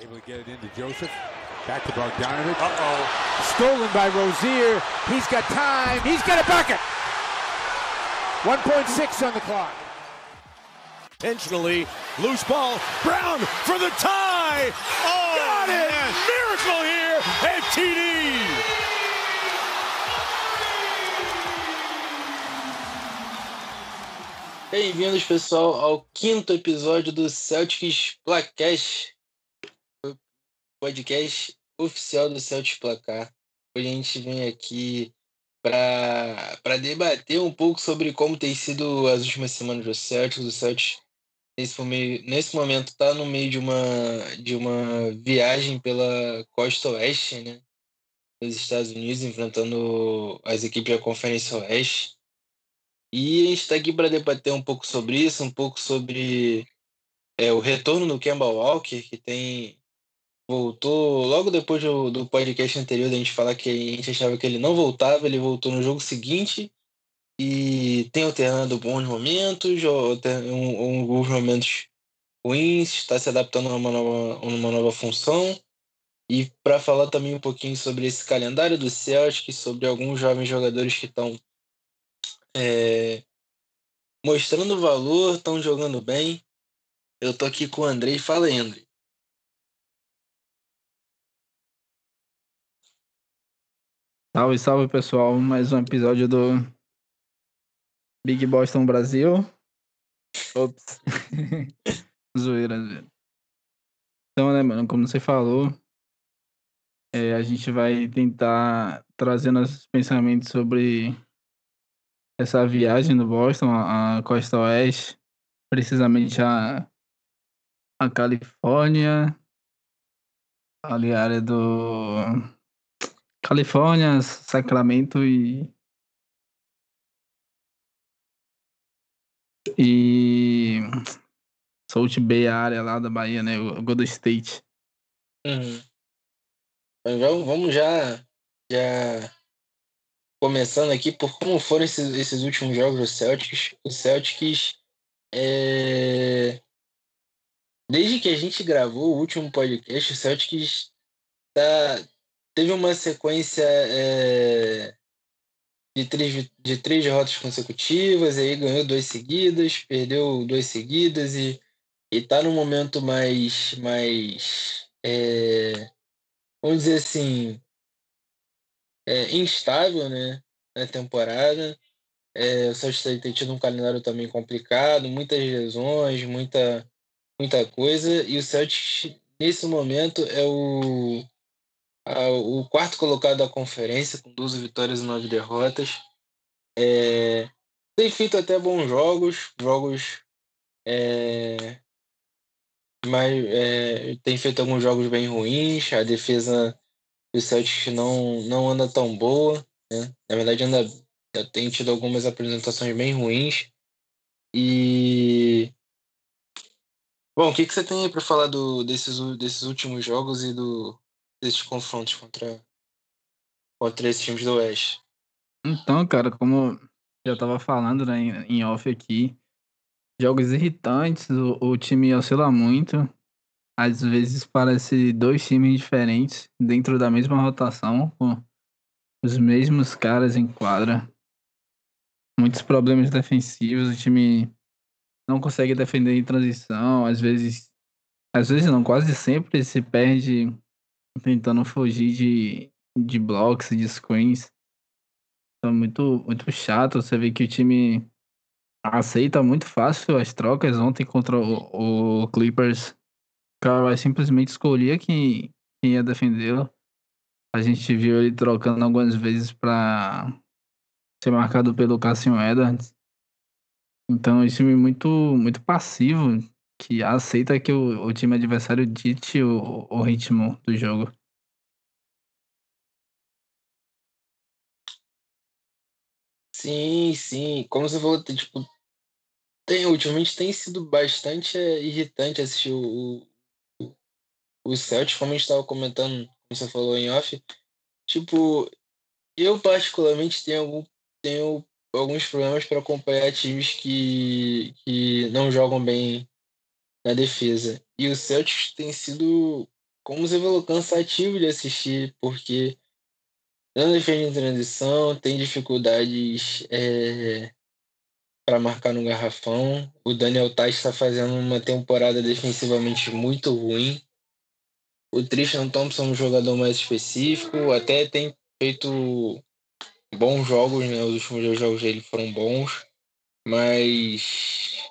Able to get it into Joseph. Back to Bogdanovich. Uh-oh. Stolen by Rozier. He's got time. He's got a bucket. 1.6 on the clock. Intentionally, loose ball. Brown for the tie. Oh, got it! Man. Miracle here at TD. Bem-vindos, pessoal, ao quinto episódio do Celtics Placast, podcast oficial do Celtics Placar. Hoje a gente vem aqui para debater um pouco sobre como tem sido as últimas semanas do Celtics. O Celtics, nesse, nesse momento, está no meio de uma, de uma viagem pela costa oeste, né? Dos Estados Unidos, enfrentando as equipes da Conferência Oeste. E a gente está aqui para debater um pouco sobre isso, um pouco sobre é, o retorno do Kemba Walker, que tem voltou logo depois do, do podcast anterior da gente falar que a gente achava que ele não voltava, ele voltou no jogo seguinte e tem alternado bons momentos, um, alguns momentos ruins, está se adaptando a uma nova, uma nova função. E para falar também um pouquinho sobre esse calendário do Celtic, sobre alguns jovens jogadores que estão é, mostrando valor, estão jogando bem. Eu tô aqui com o Andrei. Fala Andrei. Salve, salve pessoal. Mais um episódio do Big Boston Brasil. Ops. zoeira, zoeira. Então, né, mano, como você falou, é, a gente vai tentar trazer nossos pensamentos sobre essa viagem do Boston, a, costa oeste, precisamente a, a Califórnia, ali a área do Califórnia, Sacramento e e Salt Bay, a área lá da Bahia, né, o Golden State. Uhum. Vamos, vamos já já começando aqui por como foram esses, esses últimos jogos do Celtics. O Celtics, é... desde que a gente gravou o último podcast, o Celtics tá... teve uma sequência é... de, três, de três derrotas consecutivas, aí ganhou duas seguidas, perdeu duas seguidas e, e tá num momento mais, mais é... vamos dizer assim, é, instável né, na temporada. É, o Celtics tem tido um calendário também complicado, muitas lesões, muita, muita coisa. E o Celtics, nesse momento, é o, o quarto colocado da conferência, com 12 vitórias e 9 derrotas. É, tem feito até bons jogos, jogos. É, mas é, tem feito alguns jogos bem ruins. A defesa o Celtics não, não anda tão boa, né? Na verdade, anda, tem tido algumas apresentações bem ruins. E. Bom, o que, que você tem para falar do, desses, desses últimos jogos e do, desses confrontos contra, contra esses times do Oeste? Então, cara, como já estava falando né, em off aqui, jogos irritantes, o, o time oscila muito às vezes parece dois times diferentes dentro da mesma rotação, com os mesmos caras em quadra. Muitos problemas defensivos, o time não consegue defender em transição, às vezes, às vezes não, quase sempre se perde tentando fugir de, de blocos, de screens. Então, muito, muito chato. Você vê que o time aceita muito fácil as trocas. Ontem contra o, o Clippers cara vai simplesmente escolher quem, quem ia defendê-lo. A gente viu ele trocando algumas vezes para ser marcado pelo Cassian Edwards. Então, um time muito, muito passivo, que aceita que o, o time adversário dite o, o ritmo do jogo. Sim, sim. Como você falou, tipo, tem, ultimamente tem sido bastante é, irritante assistir o, o Celtics, como a gente estava comentando, como você falou em off, tipo, eu particularmente tenho, algum, tenho alguns problemas para acompanhar times que, que não jogam bem na defesa. E o Celtics tem sido como você falou, cansativo de assistir, porque não defende em transição, tem dificuldades é, para marcar no garrafão. O Daniel Tais está fazendo uma temporada defensivamente muito ruim. O Tristan Thompson é um jogador mais específico, até tem feito bons jogos, né? Os últimos dois jogos dele foram bons, mas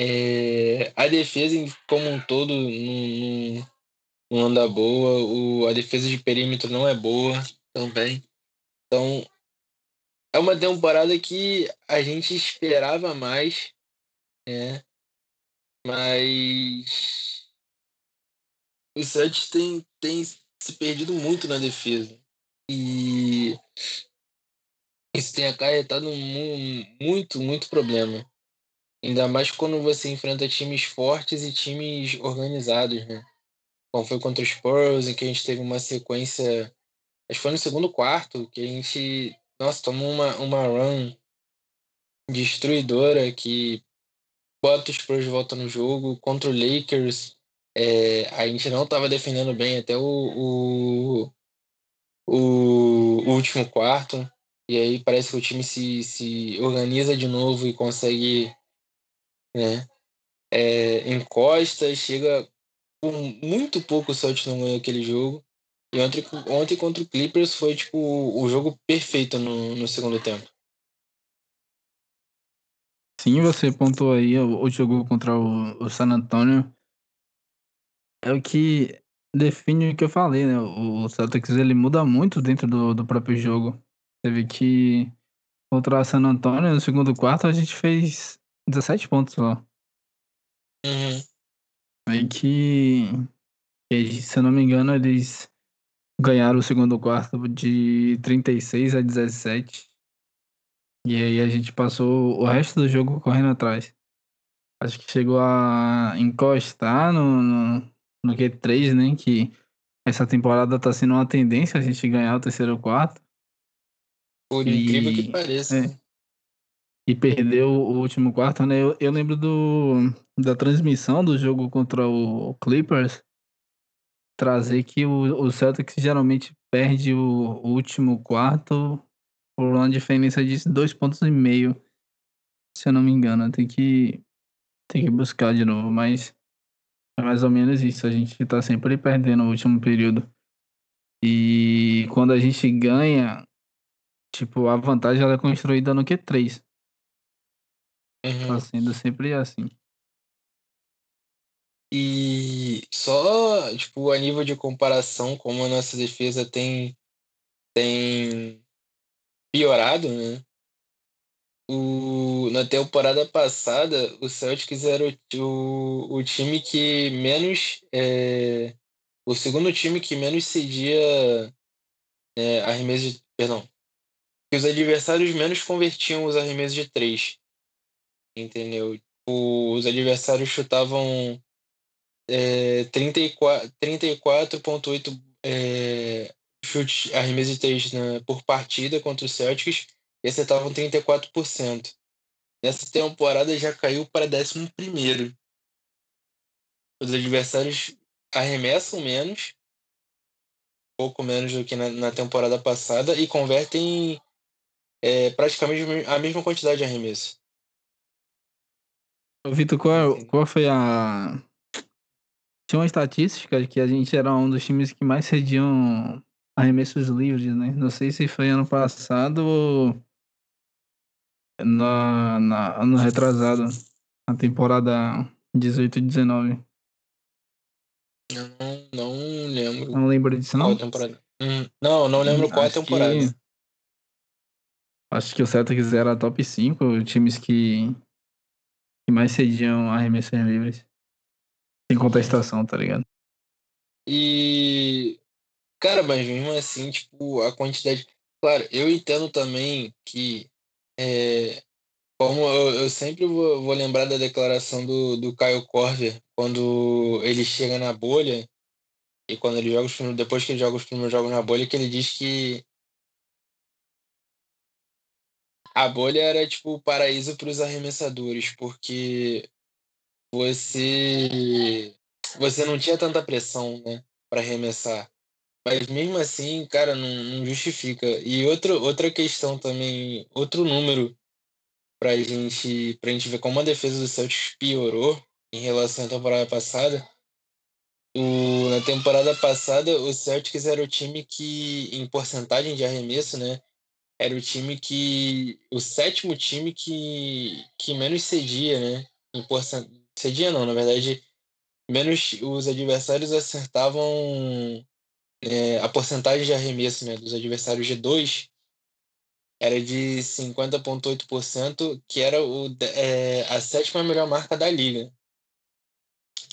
é, a defesa como um todo não, não anda boa, o, a defesa de perímetro não é boa também. Então é uma temporada que a gente esperava mais, né? Mas o Celtics tem, tem se perdido muito na defesa. E isso tem acarretado muito, muito problema. Ainda mais quando você enfrenta times fortes e times organizados, né? Como foi contra os Spurs, em que a gente teve uma sequência. Acho que foi no segundo quarto, que a gente. Nossa, tomou uma, uma run destruidora que bota os Spurs de volta no jogo. Contra o Lakers, é, a gente não estava defendendo bem até o, o, o, último quarto. E aí parece que o time se, se organiza de novo e consegue né, é, encosta, chega com muito pouco o Celtics não ganhou aquele jogo. E ontem, ontem contra o Clippers foi tipo o jogo perfeito no, no segundo tempo. Sim, você pontuou aí o, o jogo contra o, o San Antonio é o que define o que eu falei, né? O Celtics ele muda muito dentro do, do próprio jogo. Teve que contra o San Antonio no segundo quarto a gente fez 17 pontos lá. Uhum. Aí que, que, se eu não me engano, eles ganharam o segundo quarto de 36 a 17. E aí a gente passou o resto do jogo correndo atrás. Acho que chegou a encostar no, no no Q3, né? Que essa temporada tá sendo uma tendência a gente ganhar o terceiro quarto. Por e, incrível que pareça. É, e perdeu o último quarto, né? Eu, eu lembro do, da transmissão do jogo contra o Clippers trazer que o, o Celtics geralmente perde o, o último quarto por uma diferença de dois pontos e meio, se eu não me engano. Tem que, tem que buscar de novo, mas é mais ou menos isso. A gente tá sempre perdendo no último período. E quando a gente ganha, tipo, a vantagem ela é construída no Q3. Uhum. Tá sendo sempre assim. E só, tipo, a nível de comparação, como a nossa defesa tem, tem piorado, né? o, na temporada passada, o Celtics era o, o, o time que menos. É, o segundo time que menos cedia é, arremessos de. Perdão. Que os adversários menos convertiam os arremessos de três. Entendeu? Os adversários chutavam é, 34,8 34 é, chutes arremessos de três né, por partida contra o Celtics e acertavam 34%. Nessa temporada já caiu para 11. Os adversários arremessam menos, pouco menos do que na, na temporada passada, e convertem é, praticamente a mesma quantidade de arremesso. Vitor, qual, qual foi a. Tinha uma estatística de que a gente era um dos times que mais cediam arremessos livres, né? Não sei se foi ano passado ou na, na ano retrasado, na temporada 18 e 19. Eu não, não lembro. Não lembro disso, não? temporada. Hum, não, não lembro qual acho temporada. Que, acho que o Celtics era top 5 times que, que mais cediam arremessos livres. Sem contestação, tá ligado? E. Cara, mas mesmo assim, tipo, a quantidade. Claro, eu entendo também que é, como eu, eu sempre vou, vou, lembrar da declaração do, do Caio Corver quando ele chega na bolha e quando ele joga os primeiros, depois que ele joga os primeiros jogos na bolha, que ele diz que a bolha era tipo o paraíso para os arremessadores, porque você você não tinha tanta pressão, né? arremessar. Mas mesmo assim, cara, não, não, justifica. E outro, outra questão também, outro número pra gente, pra gente ver como a defesa do Celtics piorou em relação à temporada passada. O, na temporada passada, o Celtics era o time que, em porcentagem de arremesso, né? Era o time que. O sétimo time que, que menos cedia, né? Em porcent... Cedia não, na verdade, menos os adversários acertavam é, a porcentagem de arremesso né, dos adversários de 2 era de 50,8%, que era o, é, a sétima melhor marca da liga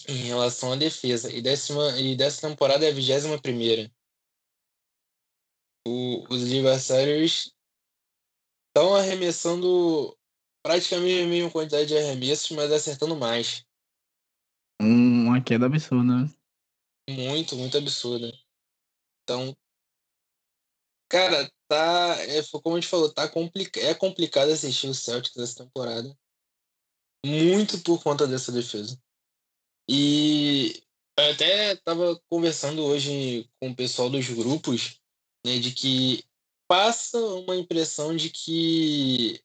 em relação à defesa. E, décima, e dessa temporada é a vigésima primeira. os adversários estão arremessando praticamente a mesma quantidade de arremessos, mas acertando mais. Uma queda absurda. Né? Muito, muito absurda. Então, cara, tá. É, como a gente falou, tá complica é complicado assistir o Celtics essa temporada. Muito por conta dessa defesa. E eu até tava conversando hoje com o pessoal dos grupos, né, de que passa uma impressão de que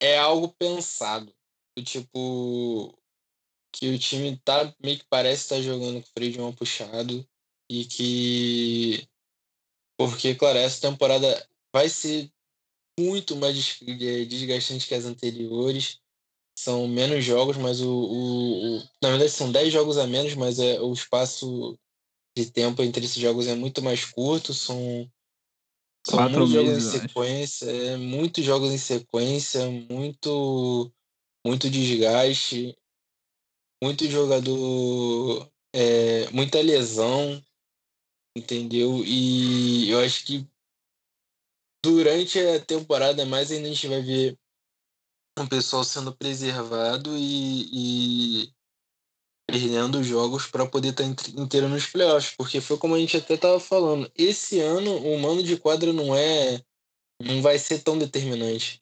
é algo pensado. Do tipo, que o time tá meio que parece estar tá jogando com o freio de mão puxado e que porque claro essa temporada vai ser muito mais é, desgastante que as anteriores são menos jogos mas o, o, o na verdade são 10 jogos a menos mas é o espaço de tempo entre esses jogos é muito mais curto são são Quatro muitos meses, jogos em sequência é, muitos jogos em sequência muito muito desgaste muito jogador, é, muita lesão, entendeu? E eu acho que durante a temporada mais ainda a gente vai ver o pessoal sendo preservado e, e perdendo jogos para poder estar tá inteiro nos playoffs, porque foi como a gente até estava falando. Esse ano o mano de quadra não é, não vai ser tão determinante.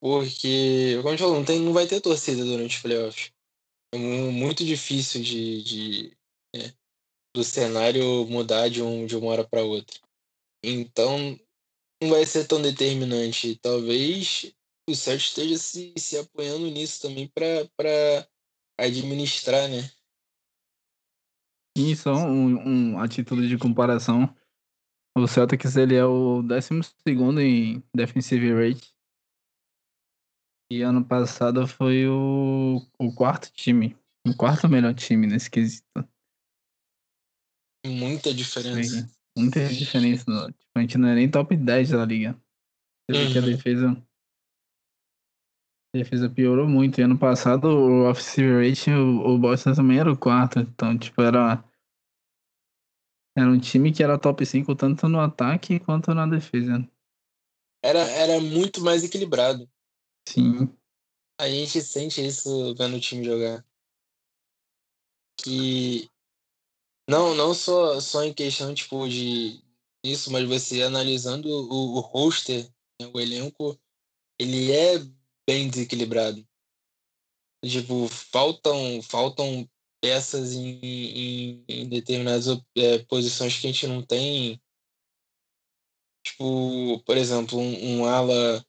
Porque, como a gente falou, não, tem, não vai ter torcida durante os playoffs. É muito difícil de, de é, do cenário mudar de, um, de uma hora para outra. Então, não vai ser tão determinante. Talvez o Celtics esteja se, se apoiando nisso também para administrar, né? E só um, um, a título de comparação, o Celtics ele é o 12 em defensive rate e ano passado foi o, o quarto time. O quarto melhor time nesse quesito. Muita diferença. muita diferença. Tipo, a gente não é nem top 10 da liga. Você uhum. que a uhum. defesa. A defesa piorou muito. E ano passado o offensive rate, o, o Boston também era o quarto. Então, tipo, era. Era um time que era top 5 tanto no ataque quanto na defesa. Era, era muito mais equilibrado. Sim. A gente sente isso vendo o time jogar. Que não, não só, só em questão tipo de isso, mas você analisando o, o roster, né, o elenco, ele é bem desequilibrado. Tipo, faltam, faltam peças em, em, em determinadas é, posições que a gente não tem. Tipo, por exemplo, um, um ala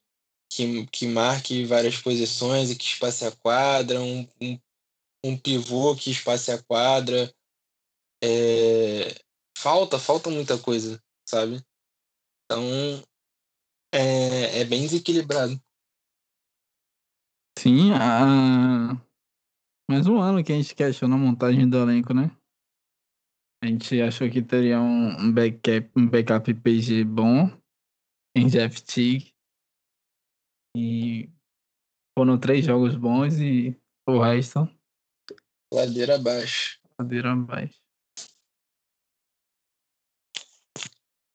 que, que marque várias posições e que espace a quadra, um, um, um pivô que espace a quadra. É, falta, falta muita coisa, sabe? Então é, é bem desequilibrado. Sim, a... mais um ano que a gente questionou a montagem do elenco, né? A gente achou que teria um backup, um backup PG bom em Jeff Teague. E foram três jogos bons e o resto. Ladeira abaixo. Ladeira abaixo.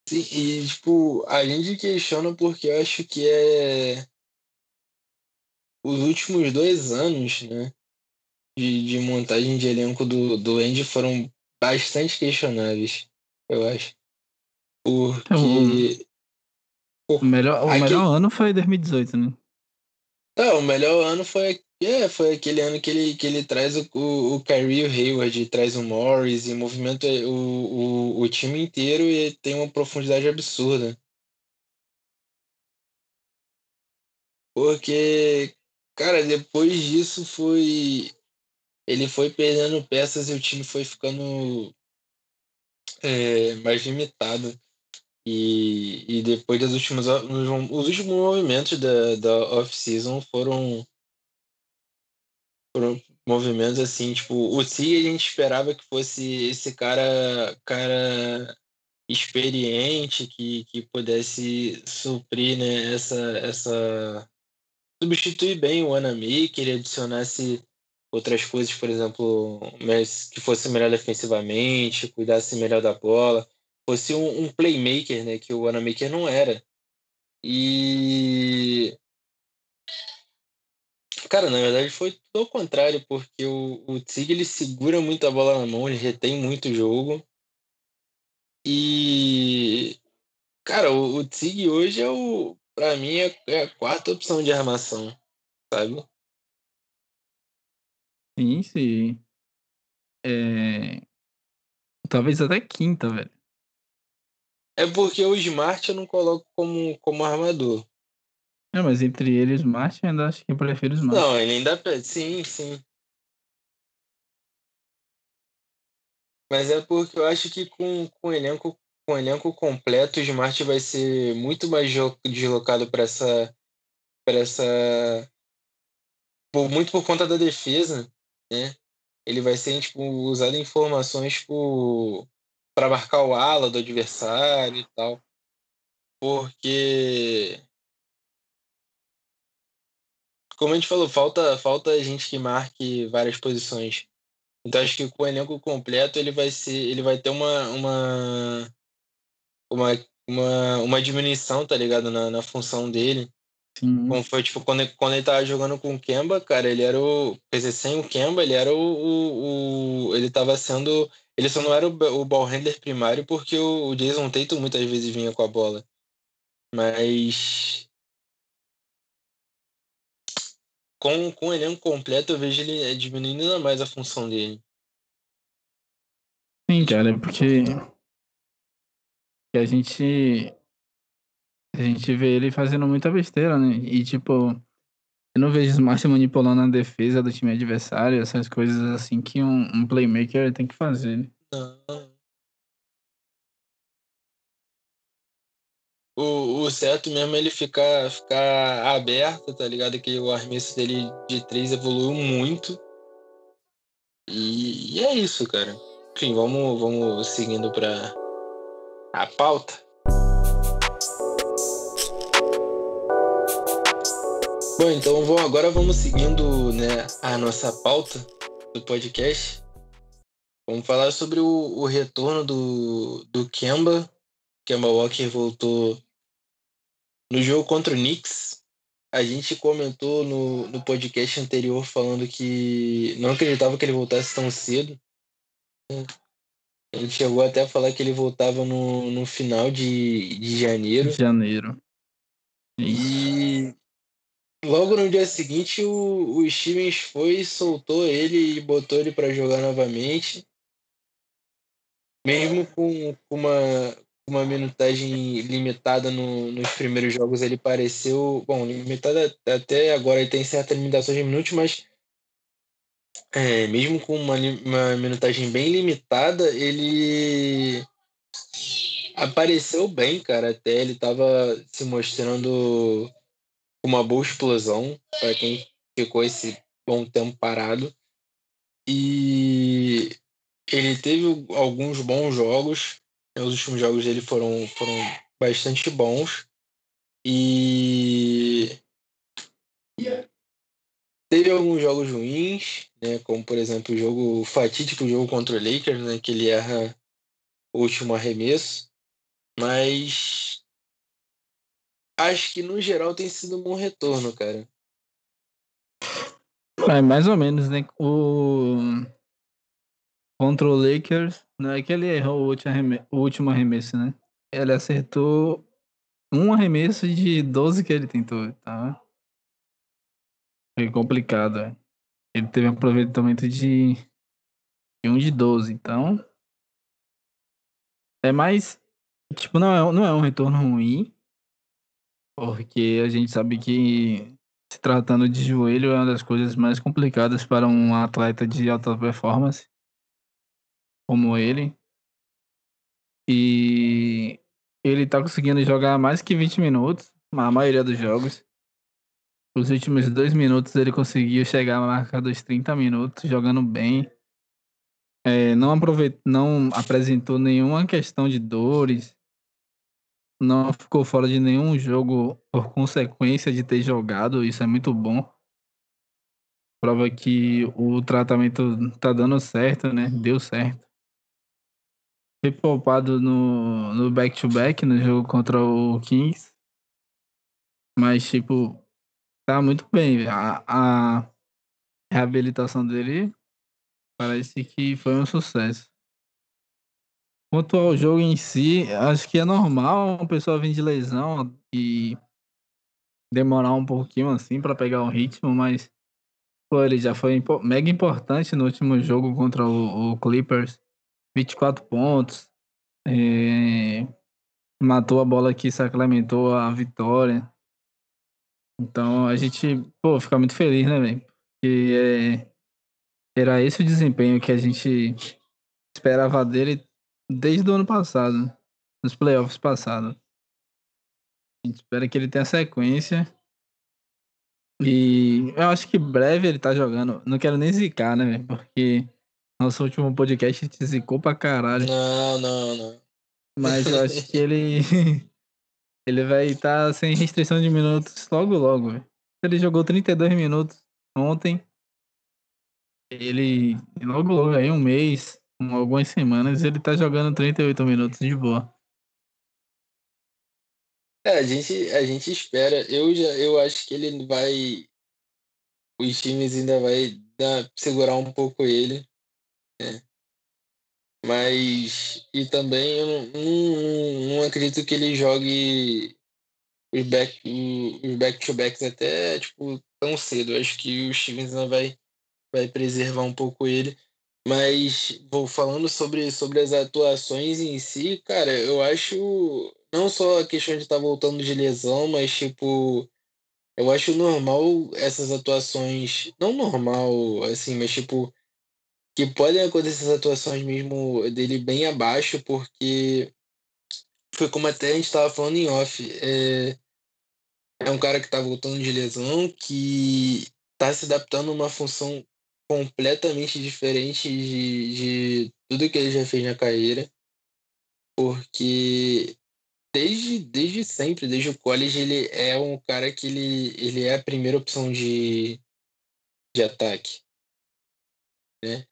Sim, e tipo, a gente questiona porque eu acho que é os últimos dois anos, né? De, de montagem de elenco do, do Andy foram bastante questionáveis, eu acho. Porque o melhor, o melhor ano foi 2018, né? Não, o melhor ano foi É, foi aquele ano que ele, que ele traz o, o, o Kyrie e o Hayward, traz o Morris e movimenta o, o, o time inteiro e tem uma profundidade absurda. Porque, cara, depois disso foi. Ele foi perdendo peças e o time foi ficando é, mais limitado. E, e depois das últimas. Os últimos movimentos da, da off-season foram foram movimentos assim, tipo, o Si a gente esperava que fosse esse cara, cara experiente que, que pudesse suprir, né, essa, essa substituir bem o Anami, que ele adicionasse outras coisas, por exemplo, que fosse melhor defensivamente, cuidasse melhor da bola, fosse um, um playmaker, né, que o Anamaker não era. E Cara, na verdade foi tudo ao contrário, porque o, o ele segura muito a bola na mão, ele retém muito o jogo. E. Cara, o, o hoje é o. Pra mim é, é a quarta opção de armação, sabe? Sim, sim. É... Talvez até quinta, velho. É porque o Smart eu não coloco como, como armador. É, mas entre eles, Smart, ainda acho que eu prefiro Smart. Não, ele ainda. Sim, sim. Mas é porque eu acho que com, com, elenco, com elenco completo, o Smart vai ser muito mais deslocado para essa. Pra essa por, muito por conta da defesa, né? Ele vai ser tipo, usado em informações para marcar o ala do adversário e tal. Porque como a gente falou, falta, falta gente que marque várias posições. Então acho que com o elenco completo ele vai ser, ele vai ter uma uma uma, uma, uma diminuição, tá ligado, na, na função dele. Sim. Como foi, tipo, quando, quando ele tava jogando com o Kemba, cara, ele era o. Quer dizer, sem o Kemba, ele era o. o, o ele tava sendo. Ele só não era o, o ball handler primário porque o, o Jason Tatum muitas vezes vinha com a bola. Mas com, com o elenco completo, eu vejo ele diminuindo ainda mais a função dele. Sim, cara, porque a gente a gente vê ele fazendo muita besteira, né? E tipo, eu não vejo o Smart manipulando a defesa do time adversário, essas coisas assim que um, um playmaker tem que fazer. Não. o, o certo mesmo é ele ficar, ficar aberto, tá ligado? Que o arremesso dele de três evoluiu muito. E, e é isso, cara. Enfim, vamos, vamos seguindo para a pauta. Bom, então vamos, agora vamos seguindo né, a nossa pauta do podcast. Vamos falar sobre o, o retorno do, do Kemba. Kemba Walker voltou no jogo contra o Knicks, a gente comentou no, no podcast anterior falando que não acreditava que ele voltasse tão cedo. Gente chegou até a falar que ele voltava no, no final de, de janeiro. De janeiro. E logo no dia seguinte o, o Stevens foi, soltou ele e botou ele para jogar novamente. Mesmo com, com uma, uma minutagem limitada no, nos primeiros jogos, ele pareceu. Bom, limitada até agora, ele tem certa limitação de minutos, mas é, mesmo com uma, uma minutagem bem limitada, ele apareceu bem, cara. Até ele estava se mostrando uma boa explosão para quem ficou esse bom tempo parado. E ele teve alguns bons jogos, os últimos jogos dele foram, foram bastante bons. E teve alguns jogos ruins, né? Como por exemplo o jogo fatídico, o jogo contra o Lakers, né? Que ele erra o último arremesso. Mas acho que no geral tem sido um bom retorno, cara. É, mais ou menos, né? O contra o Lakers, não é que ele errou o último arremesso, né? Ele acertou um arremesso de 12 que ele tentou, tá? Foi complicado. É. Ele teve um aproveitamento de, de 1 de 12, então. É mais. Tipo, não é, não é um retorno ruim. Porque a gente sabe que se tratando de joelho é uma das coisas mais complicadas para um atleta de alta performance como ele. E ele tá conseguindo jogar mais que 20 minutos, a maioria dos jogos. Os últimos dois minutos ele conseguiu chegar à marca dos 30 minutos, jogando bem. É, não, aproveit... não apresentou nenhuma questão de dores. Não ficou fora de nenhum jogo por consequência de ter jogado. Isso é muito bom. Prova que o tratamento tá dando certo, né? Deu certo. Foi poupado no back-to-back -back, no jogo contra o Kings. Mas, tipo, tá muito bem. A, a reabilitação dele parece que foi um sucesso. Quanto ao jogo em si, acho que é normal uma pessoa vir de lesão e demorar um pouquinho assim para pegar o ritmo, mas pô, ele já foi mega importante no último jogo contra o, o Clippers. 24 pontos. É, matou a bola que sacramentou a vitória. Então a gente, pô, fica muito feliz, né, velho? Porque é, era esse o desempenho que a gente esperava dele desde o ano passado, nos playoffs passados. A gente espera que ele tenha sequência. E eu acho que breve ele tá jogando. Não quero nem zicar, né, velho? Porque nosso último podcast te zicou pra caralho. Não, não, não. Mas eu acho que ele. Ele vai estar tá sem restrição de minutos logo, logo. Ele jogou 32 minutos ontem. Ele, logo, logo, aí um mês, algumas semanas, ele tá jogando 38 minutos de boa. É, a gente, a gente espera. Eu já eu acho que ele vai. Os times ainda vai dar, segurar um pouco ele. Né? Mas. E também eu não, não, não acredito que ele jogue os back, os back-to-backs até tipo, tão cedo. Eu acho que o Stevens vai, vai preservar um pouco ele. Mas vou falando sobre, sobre as atuações em si, cara, eu acho não só a questão de estar tá voltando de lesão, mas tipo, eu acho normal essas atuações, não normal, assim, mas tipo, que podem acontecer essas atuações mesmo dele bem abaixo, porque foi como até a gente estava falando em off. É, é um cara que está voltando de lesão, que está se adaptando a uma função completamente diferente de, de tudo que ele já fez na carreira. Porque desde, desde sempre, desde o college, ele é um cara que ele, ele é a primeira opção de, de ataque. Né?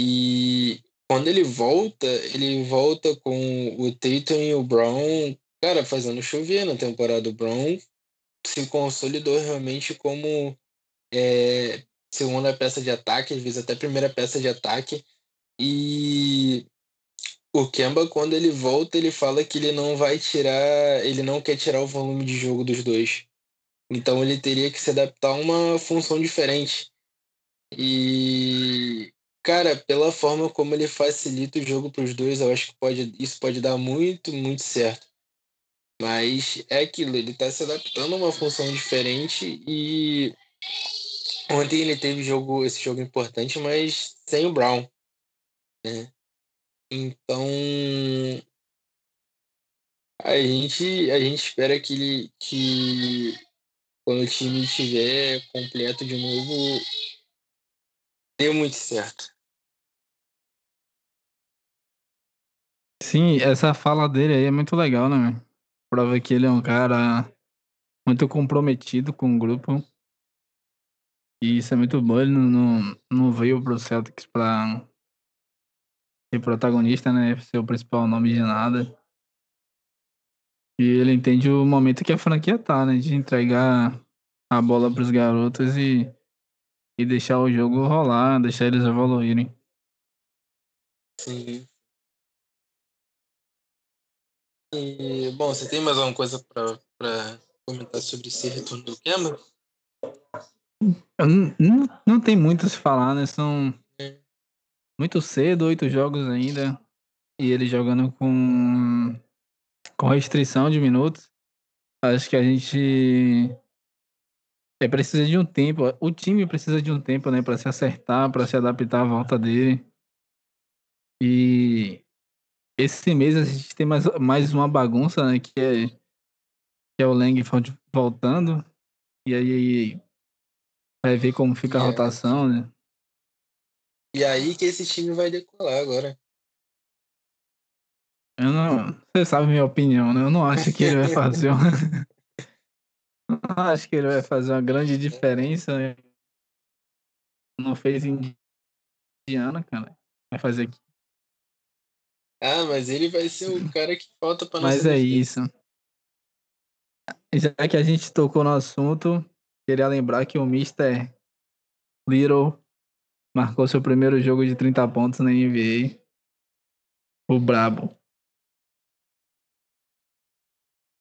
E quando ele volta, ele volta com o Tatum e o Brown, cara, fazendo chover na temporada. O Brown se consolidou realmente como é, segunda peça de ataque, às vezes até primeira peça de ataque. E o Kemba, quando ele volta, ele fala que ele não vai tirar, ele não quer tirar o volume de jogo dos dois. Então ele teria que se adaptar a uma função diferente. E Cara, pela forma como ele facilita o jogo para os dois, eu acho que pode, isso pode dar muito, muito certo. Mas é aquilo, ele está se adaptando a uma função diferente e ontem ele teve jogo, esse jogo importante, mas sem o Brown. Né? Então a gente, a gente espera que ele que quando o time estiver completo de novo, deu muito certo. Sim, essa fala dele aí é muito legal, né? Prova que ele é um cara muito comprometido com o grupo. E isso é muito bom. Ele não, não, veio pro Celtics pra ser protagonista, né? Ser o principal nome de nada. E ele entende o momento que a franquia tá, né? De entregar a bola pros garotos e e deixar o jogo rolar, deixar eles evoluírem. Sim. E, bom, você tem mais alguma coisa para comentar sobre esse retorno do Kemba? Não, não, não, tem muito a se falar, né? São é. muito cedo, oito jogos ainda. E ele jogando com, com restrição de minutos. Acho que a gente é, precisa de um tempo. O time precisa de um tempo, né, para se acertar, para se adaptar à volta dele. E esse mês a gente tem mais, mais uma bagunça, né, que é, que é o Langford voltando. E aí vai ver como fica a rotação, né? E aí que esse time vai decolar agora. Eu não. Você sabe minha opinião, né? Eu não acho que ele vai fazer uma. não acho que ele vai fazer uma grande diferença. Né? Não fez em Indiana, cara. Vai fazer aqui. Ah, mas ele vai ser o cara que falta pra nós. Mas é isso. Já que a gente tocou no assunto, queria lembrar que o Mr. Little marcou seu primeiro jogo de 30 pontos na NBA. O Brabo.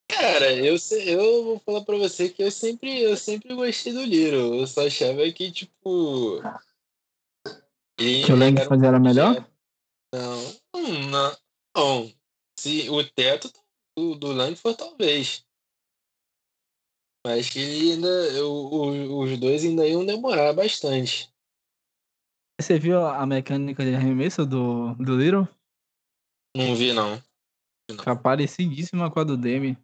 Cara, eu, eu vou falar pra você que eu sempre, eu sempre gostei do Little. Eu só achava que, tipo. Que o Langford era melhor? Não, não, não. Se, o teto do, do Langford, talvez. Mas que ainda. Eu, os dois ainda iam demorar bastante. Você viu a mecânica de arremesso do, do Little? Não vi, não. não. Tá parecidíssima com a do Demi.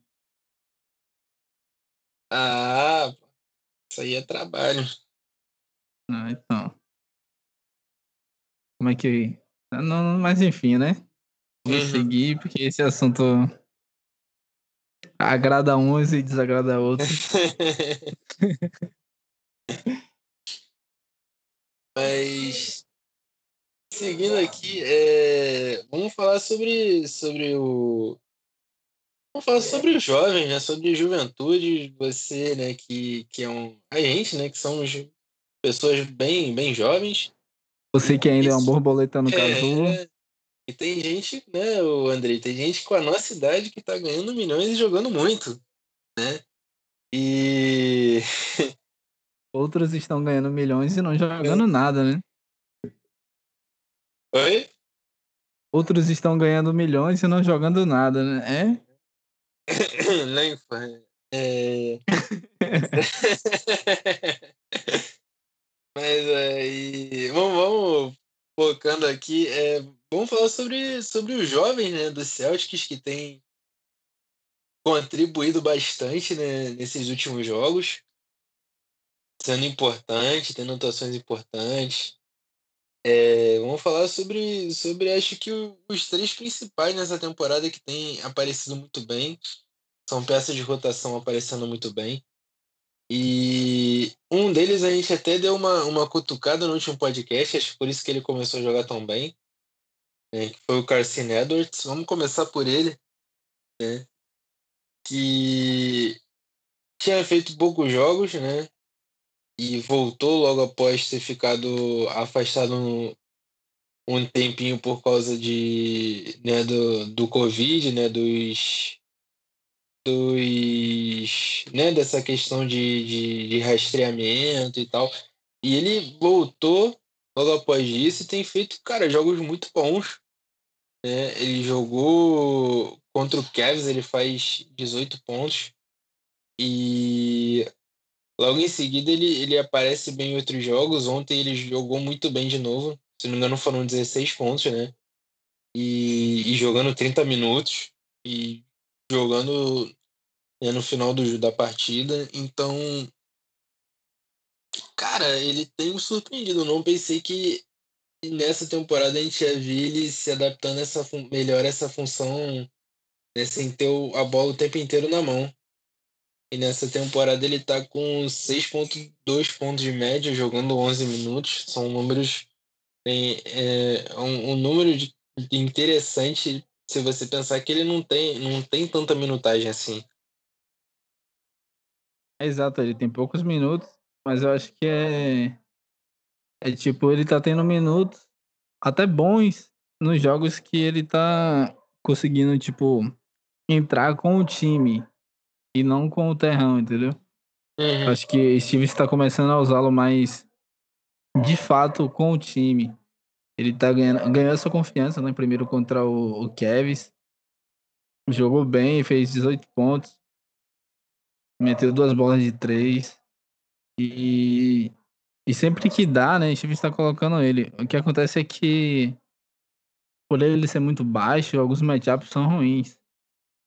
Ah, isso aí é trabalho. Ah, então. Como é que. Não, mas enfim, né? Vou uhum. seguir, porque esse assunto agrada uns e desagrada outros. mas. Seguindo aqui, é... vamos falar sobre, sobre o, Vamos falar sobre os jovens, né? Sobre juventude, você, né, que, que é um. A gente, né, que somos pessoas bem, bem jovens. Você que ainda é uma borboleta no é, casulo. E tem gente, né, o Andrei, tem gente com a nossa idade que tá ganhando milhões e jogando muito, né? E. Outros estão ganhando milhões e não jogando nada, né? Oi? Outros estão ganhando milhões e não jogando nada, né? É? Lenfa. É... Mas aí. Vamos, vamos focando aqui. É, vamos falar sobre, sobre os jovens né, do Celtics que tem contribuído bastante né, nesses últimos jogos. Sendo importante, tendo atuações importantes. É, vamos falar sobre, sobre acho que os três principais nessa temporada que têm aparecido muito bem. São peças de rotação aparecendo muito bem. E um deles a gente até deu uma, uma cutucada no último podcast, acho que por isso que ele começou a jogar tão bem. Né, que foi o Carson Edwards. Vamos começar por ele. Né, que tinha feito poucos jogos, né? e voltou logo após ter ficado afastado um, um tempinho por causa de né, do, do Covid, né, dos dos né, dessa questão de, de, de rastreamento e tal. E ele voltou logo após isso e tem feito, cara, jogos muito bons. Né? Ele jogou contra o Cavs, ele faz 18 pontos. E Logo em seguida, ele, ele aparece bem em outros jogos. Ontem ele jogou muito bem de novo. Se não me engano, foram 16 pontos, né? E, e jogando 30 minutos. E jogando né, no final do, da partida. Então, cara, ele tem me surpreendido. não pensei que nessa temporada a gente ia ver ele se adaptando essa, melhor essa função, né, sem ter a bola o tempo inteiro na mão. E nessa temporada ele tá com 6.2 pontos de média, jogando 11 minutos. São números. Tem, é, um, um número de interessante se você pensar que ele não tem, não tem tanta minutagem assim. Exato, ele tem poucos minutos, mas eu acho que é. É tipo, ele tá tendo minutos até bons nos jogos que ele tá conseguindo, tipo, entrar com o time e não com o terrão, entendeu? Uhum. Acho que Steve está começando a usá-lo mais de fato com o time. Ele tá ganhando, ganhou essa confiança, né? Primeiro contra o, o Kevs. Jogou bem, fez 18 pontos. Meteu duas bolas de três. E, e sempre que dá, né? Steve está colocando ele. O que acontece é que, por ele ser muito baixo, alguns matchups são ruins.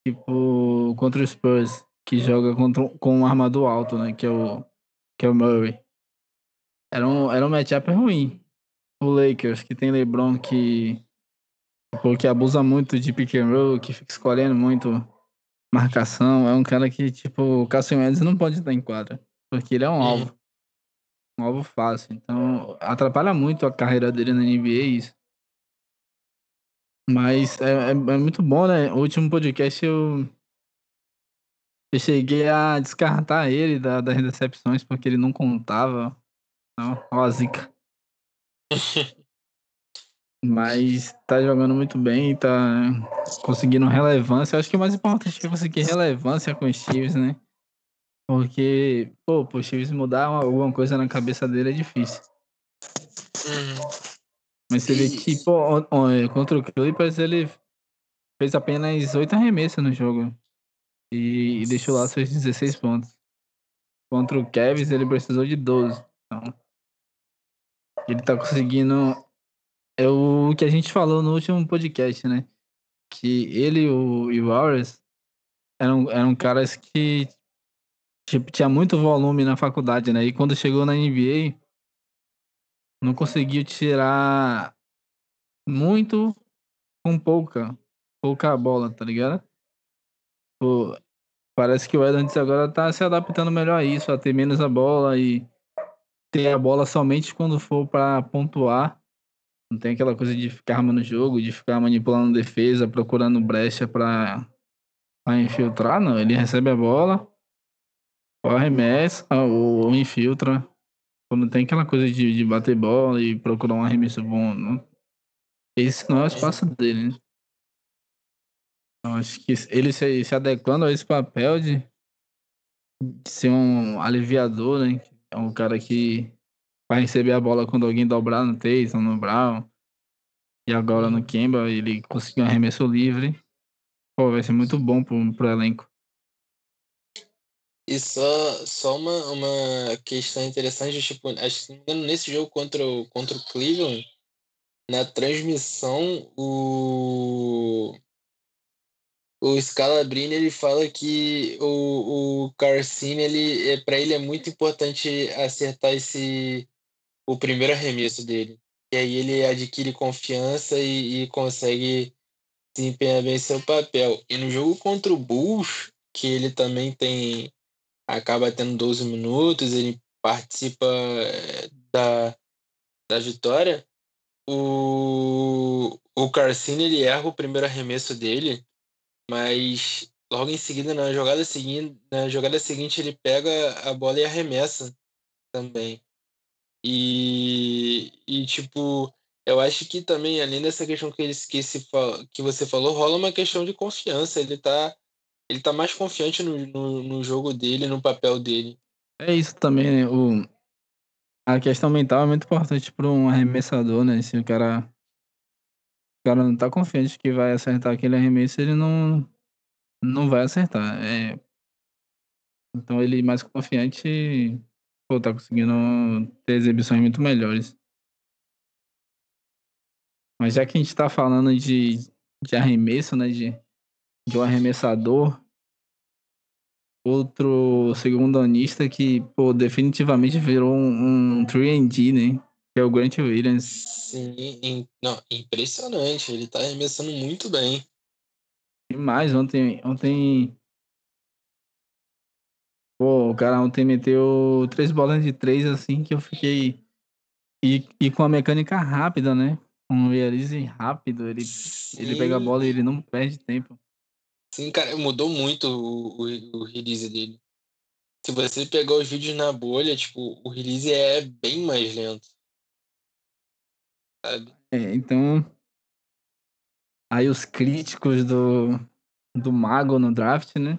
Tipo, contra o Spurs, que joga contra, com um armador alto, né? Que é o, que é o Murray. Era um, era um matchup ruim. O Lakers, que tem LeBron que, que abusa muito de pick and roll, que fica escolhendo muito marcação. É um cara que, tipo, o Cassio Mendes não pode estar em quadra. Porque ele é um alvo. Um alvo fácil. Então, atrapalha muito a carreira dele na NBA isso. Mas é, é, é muito bom, né? O último podcast eu, eu cheguei a descartar ele da, das recepções porque ele não contava. Não, ó a zica. Mas tá jogando muito bem, tá conseguindo relevância. Acho que o mais importante é conseguir relevância com os Chiefs, né? Porque, pô, pro Chiefs mudar alguma coisa na cabeça dele é difícil. Uhum. Mas você vê que, pô, contra o Clippers ele fez apenas 8 arremessos no jogo. E, e deixou lá seus 16 pontos. Contra o Cavs ele precisou de 12. Então, ele tá conseguindo. É o que a gente falou no último podcast, né? Que ele o, e o Warriors eram, eram caras que tipo, tinha muito volume na faculdade, né? E quando chegou na NBA, não conseguiu tirar muito com pouca, pouca bola, tá ligado? Pô, parece que o Edwards agora tá se adaptando melhor a isso, a ter menos a bola e ter a bola somente quando for para pontuar. Não tem aquela coisa de ficar armando o jogo, de ficar manipulando defesa, procurando brecha para infiltrar, não. Ele recebe a bola, arremessa ou infiltra. Quando tem aquela coisa de, de bater bola e procurar um arremesso bom. Não. Esse não é o espaço dele, né? Eu acho que ele se, se adequando a esse papel de, de ser um aliviador, né? É um cara que vai receber a bola quando alguém dobrar no Taysom, no Brown. E agora no Kemba, ele conseguiu um arremesso livre. Pô, vai ser muito bom pro, pro elenco. E só, só uma, uma questão interessante, tipo, acho que nesse jogo contra o, contra o Cleveland, na transmissão, o, o Scalabrini ele fala que o, o Carcini, ele, é, para ele é muito importante acertar esse o primeiro arremesso dele. E aí ele adquire confiança e, e consegue desempenhar bem seu papel. E no jogo contra o Bulls, que ele também tem acaba tendo 12 minutos, ele participa eh, da, da vitória. O, o Carcini ele erra o primeiro arremesso dele, mas logo em seguida, na jogada seguinte, na jogada seguinte, ele pega a bola e arremessa também. E, e tipo, eu acho que também, além dessa questão que, ele, que, se, que você falou, rola uma questão de confiança. Ele tá ele tá mais confiante no, no, no jogo dele, no papel dele. É isso também, né? O, a questão mental é muito importante para um arremessador, né? Se o cara, cara não tá confiante que vai acertar aquele arremesso, ele não, não vai acertar. É, então ele mais confiante, pô, tá conseguindo ter exibições muito melhores. Mas já que a gente tá falando de, de arremesso, né? De, de um arremessador. Outro segundo anista que, pô, definitivamente virou um, um 3D, né? Que é o Grant Williams. Sim, não, impressionante. Ele tá arremessando muito bem. Demais, ontem, ontem. Pô, o cara ontem meteu três bolas de três, assim, que eu fiquei. E, e com a mecânica rápida, né? Um realize rápido, ele, ele pega a bola e ele não perde tempo. Sim, cara, mudou muito o, o, o release dele. Se você pegar os vídeos na bolha, tipo, o release é bem mais lento. Sabe? É, então. Aí os críticos do, do Mago no draft, né?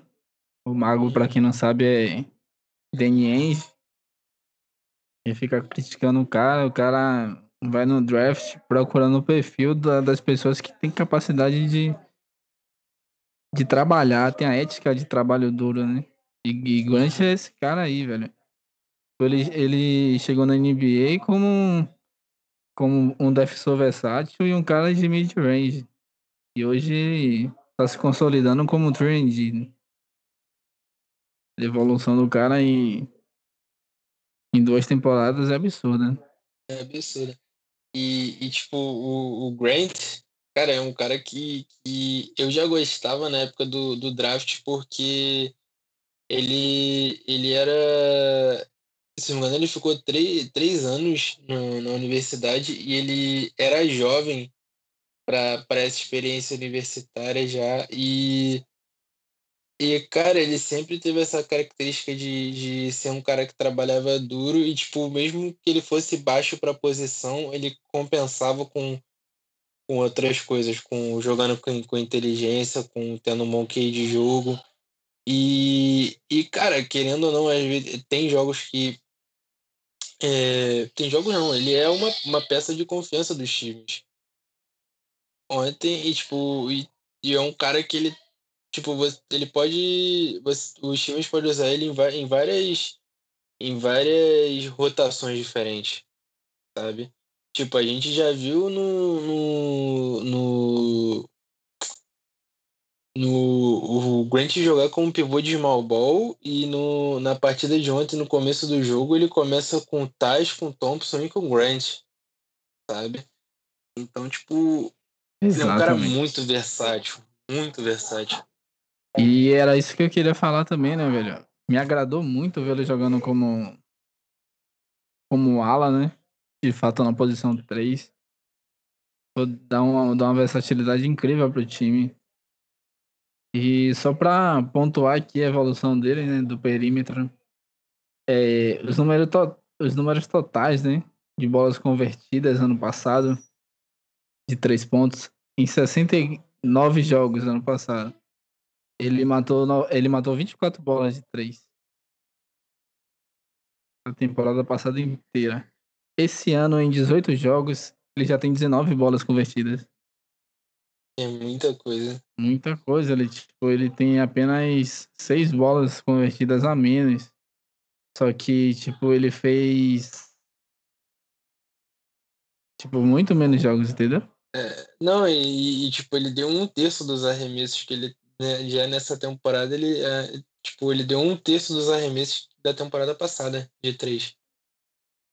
O Mago, para quem não sabe, é, Danny Ainge. E fica criticando o cara, o cara vai no draft procurando o perfil da, das pessoas que têm capacidade de, de trabalhar, tem a ética de trabalho duro, né? E, e Grant é esse cara aí, velho. Ele, ele chegou na NBA como, como um defensor versátil e um cara de mid-range. E hoje tá se consolidando como trend. A evolução do cara em, em duas temporadas é absurda. É absurda. E, e tipo, o, o, Grant, cara, é um cara que, que eu já gostava na época do, do draft, porque ele, ele era. Se não me engano, ele ficou três, três anos no, na universidade e ele era jovem para essa experiência universitária já. E, e, cara, ele sempre teve essa característica de, de ser um cara que trabalhava duro e, tipo, mesmo que ele fosse baixo para posição, ele compensava com, com outras coisas, com jogando com, com inteligência, com tendo um QI de jogo. E, e, cara, querendo ou não, às vezes, tem jogos que. É, tem jogos não, ele é uma, uma peça de confiança dos times. Ontem, e tipo, e, e é um cara que ele. Tipo, ele pode. Os times podem usar ele em, em várias. Em várias rotações diferentes. Sabe? Tipo, a gente já viu no, no, no, no o Grant jogar como pivô de small ball e no, na partida de ontem, no começo do jogo, ele começa com o Tais, com o Thompson e com o Grant, sabe? Então, tipo, ele é um cara muito versátil, muito versátil. E era isso que eu queria falar também, né, velho? Me agradou muito ver ele jogando como como ala, né? De fato na posição 3. Dá uma, dá uma versatilidade incrível pro time. E só para pontuar aqui a evolução dele, né, do perímetro, é, os, números to os números totais, né, de bolas convertidas ano passado, de três pontos, em 69 jogos ano passado, ele matou, ele matou 24 bolas de três. A temporada passada inteira. Esse ano, em 18 jogos, ele já tem 19 bolas convertidas. É muita coisa. Muita coisa. Ele, tipo, ele tem apenas seis bolas convertidas a menos. Só que, tipo, ele fez. Tipo, muito menos jogos, entendeu? É, não, e, e, tipo, ele deu um terço dos arremessos que ele. Né, já nessa temporada, ele. É, tipo, ele deu um terço dos arremessos da temporada passada, de três.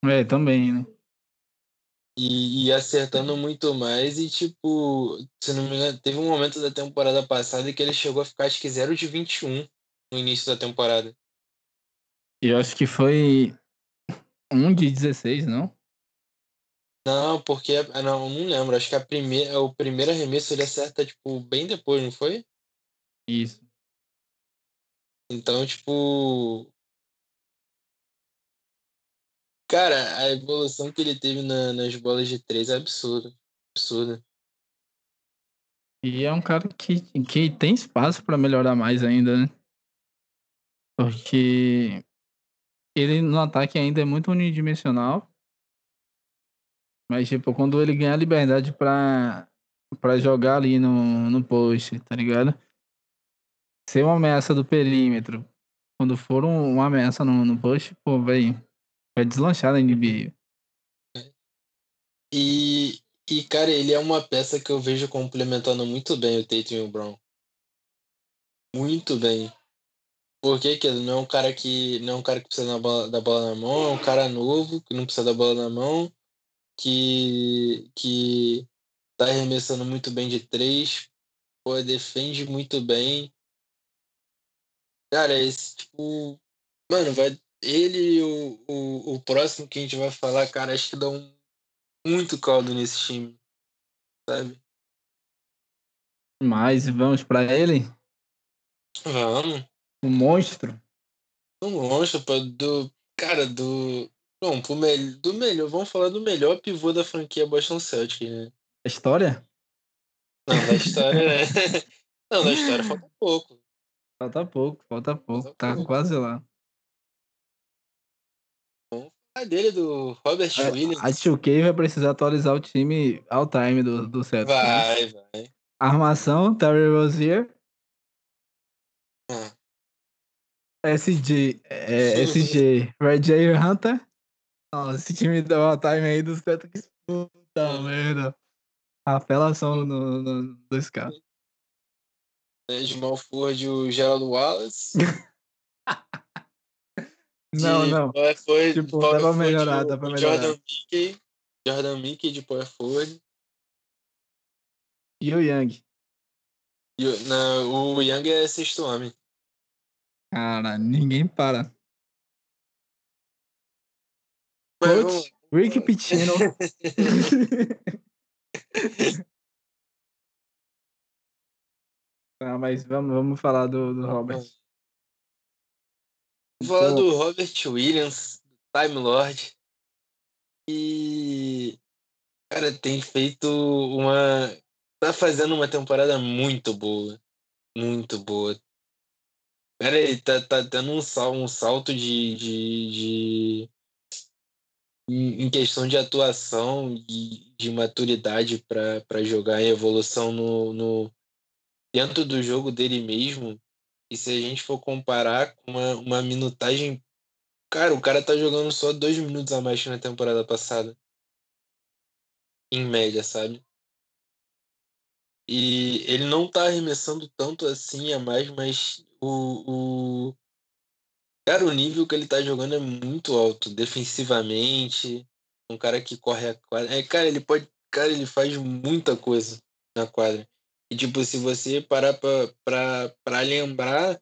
É, também, né? E, e, acertando muito mais. E, tipo, se não me engano, teve um momento da temporada passada que ele chegou a ficar, acho que 0 de 21 no início da temporada. E eu acho que foi 1 de 16, não? Não, porque. Não, não lembro. Acho que a primeira, o primeiro arremesso ele acerta, tipo, bem depois, não foi? Isso. Então, tipo. Cara, a evolução que ele teve na, nas bolas de três é absurda. Absurda. E é um cara que, que tem espaço para melhorar mais ainda, né? Porque ele no ataque ainda é muito unidimensional. Mas, tipo, quando ele ganhar liberdade pra, pra jogar ali no, no post, tá ligado? Ser uma ameaça do perímetro. Quando for um, uma ameaça no, no post, pô, velho Vai deslanchar na NBA. E, e, cara, ele é uma peça que eu vejo complementando muito bem o Tatum e o Brown. Muito bem. Porque que não é um cara que não é um cara que precisa da bola, da bola na mão, é um cara novo que não precisa da bola na mão, que que tá arremessando muito bem de três, pô, defende muito bem. Cara, esse tipo, mano, vai ele e o, o, o próximo que a gente vai falar, cara, acho que dão muito caldo nesse time, sabe? Mas vamos para ele? Vamos. O monstro? O monstro, pô, do. Cara, do. Bom, pro me... do melhor. Vamos falar do melhor pivô da franquia Boston Celtics, né? A história? Não, da história, né? Não, da história falta pouco. Falta pouco, falta pouco. Falta tá pouco. quase lá. Dele, do Robert A, Williams. a 2K vai precisar atualizar o time all time do, do Celtics. né? Vai, vai. Armação, Terry Rozier. Ah. SG, é, SG, J. Hunter. Nossa, esse time do all time aí do Celtics. Puta merda. Apelação no, no, dos caras. Né, Small Ford, o Geraldo Wallace. Não, não. Forward- Tipo, power dá pra melhorar, o- dá pra melhorar. Jordan Mickey. Jordan Mickey de Power Forward. E o Young. E o, não, o Young é sexto homem. Cara, ninguém para. Coach, vamos- Rick Pitino. ah, mas vamos, vamos falar do, do Robert. Vou falar do Robert Williams, Time Lord. E. Cara, tem feito uma. Tá fazendo uma temporada muito boa. Muito boa. Cara, ele tá, tá dando um, sal, um salto de. de, de- em em questão de atuação e de maturidade para jogar em evolução no, no, dentro do jogo dele mesmo. E se a gente for comparar com uma, uma minutagem Cara, o cara tá jogando só dois minutos a mais que na temporada passada. Em média, sabe? E ele não tá arremessando tanto assim a mais, mas o, o. Cara, o nível que ele tá jogando é muito alto. Defensivamente. Um cara que corre a quadra. É, cara, ele pode. Cara, ele faz muita coisa na quadra. E tipo, se você parar pra, pra, pra lembrar.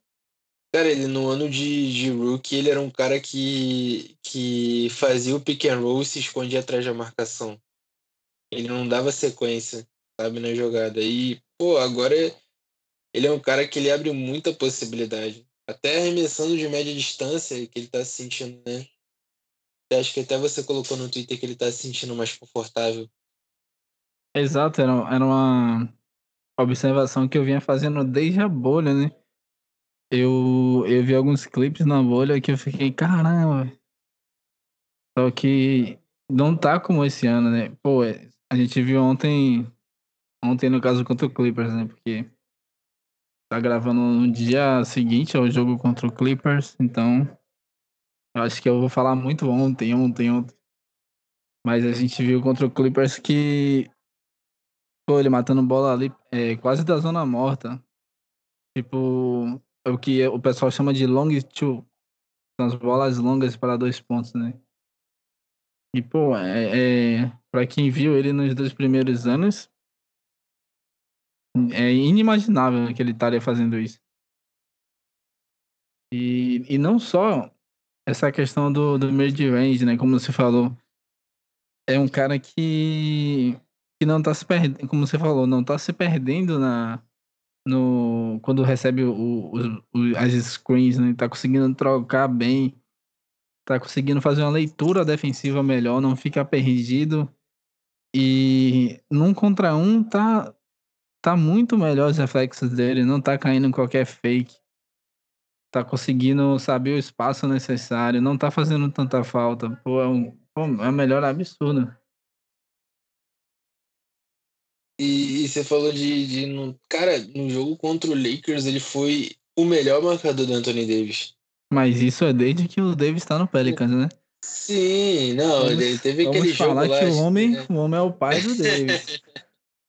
Cara, ele no ano de, de rookie, ele era um cara que, que fazia o pick and roll e se escondia atrás da marcação. Ele não dava sequência, sabe, na jogada. E, pô, agora ele é um cara que ele abre muita possibilidade. Até arremessando de média distância, que ele tá se sentindo, né? Acho que até você colocou no Twitter que ele tá se sentindo mais confortável. Exato, era, era uma observação que eu vinha fazendo desde a bolha, né? Eu, eu vi alguns clipes na bolha que eu fiquei, caramba. Só que não tá como esse ano, né? Pô, é, a gente viu ontem, ontem no caso contra o Clippers, né? Porque tá gravando no dia seguinte ao jogo contra o Clippers, então eu acho que eu vou falar muito ontem, ontem, ontem. Mas a gente viu contra o Clippers que Pô, ele matando bola ali, é, quase da zona morta. Tipo, é o que o pessoal chama de long two. São as bolas longas para dois pontos, né? E, pô, é, é, pra quem viu ele nos dois primeiros anos, é inimaginável que ele estaria fazendo isso. E, e não só essa questão do, do mid-range, né? Como você falou. É um cara que que não tá se perdendo, como você falou, não tá se perdendo na no quando recebe o, o, o- as screens, né? Tá conseguindo trocar bem, tá conseguindo fazer uma leitura defensiva melhor, não fica perdido. E num contra um tá tá muito melhor os reflexos dele, não tá caindo em qualquer fake. Tá conseguindo saber o espaço necessário, não tá fazendo tanta falta. Pô, é um, pô, é absurda. E, e você falou de, de no, cara, no jogo contra o Lakers, ele foi o melhor marcador do Anthony Davis. Mas isso é desde que o Davis tá no Pelicans, né? Sim, não, Vamos- ele teve Vamos aquele jogo falar lá. que o homem, né? o homem é o pai do Davis.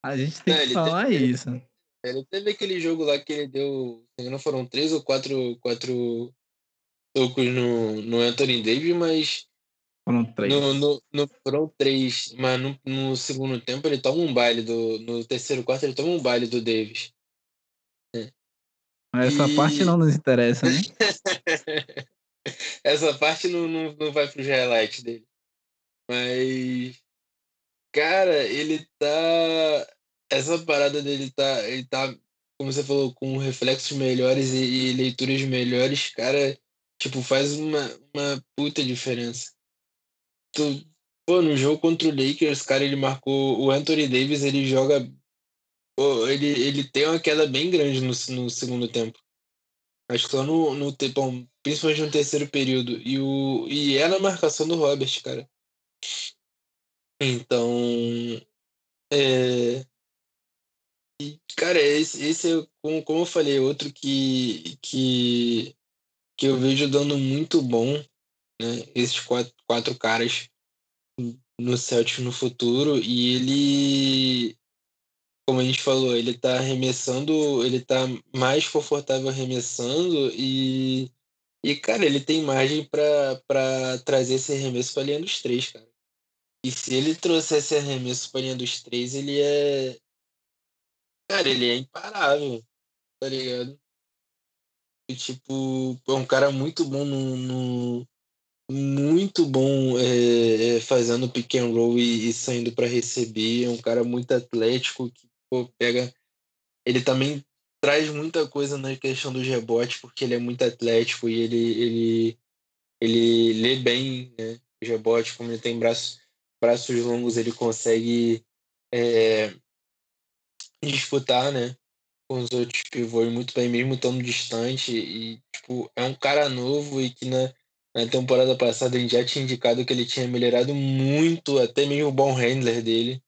A gente tem Não, que falar teve- isso. Ele teve aquele jogo lá que ele deu, não foram três ou quatro, quatro tocos no, no Anthony Davis, mas Foram três. no, no, no- foram três, mas no, no segundo tempo ele toma um baile do, no terceiro quarto ele toma um baile do Davis. Essa e- parte não nos interessa, né? Essa parte não, não, não vai pros highlights dele. Mas, cara, ele tá. Essa parada dele tá. Ele tá, como você falou, com reflexos melhores e, e leituras melhores, cara, tipo, faz uma, uma puta diferença. Pô, no jogo contra o Lakers, cara, ele marcou. O Anthony Davis, ele joga. Pô, ele, ele tem uma queda bem grande no, no segundo tempo. Acho que só no, no tempo. principalmente no terceiro período. E, o, e é na marcação do Robert, cara. Então. É, e, cara, esse, esse é, como, como eu falei, outro que, que, que eu vejo dando muito bom, né? Esses quatro, quatro caras no Celtic no futuro. E ele, como a gente falou, ele tá arremessando, ele tá mais confortável arremessando e, e cara, ele tem margem para trazer esse arremesso pra linha dos três, cara. E se ele trouxer esse arremesso pra linha dos três, ele é. Cara, ele é imparável, tá ligado? E, tipo, é um cara muito bom no, no muito bom é, fazendo pick and roll e, e saindo para receber. É um cara muito atlético que pô, pega. Ele também traz muita coisa na questão do rebote, porque ele é muito atlético e ele, ele, ele lê bem né, o rebote, como ele tem braços, braços longos, ele consegue é, disputar né, com os outros pivôs muito bem, mesmo estando distante. E tipo, é um cara novo e que na, na temporada passada a gente já tinha indicado que ele tinha melhorado muito, até mesmo o bom handler dele.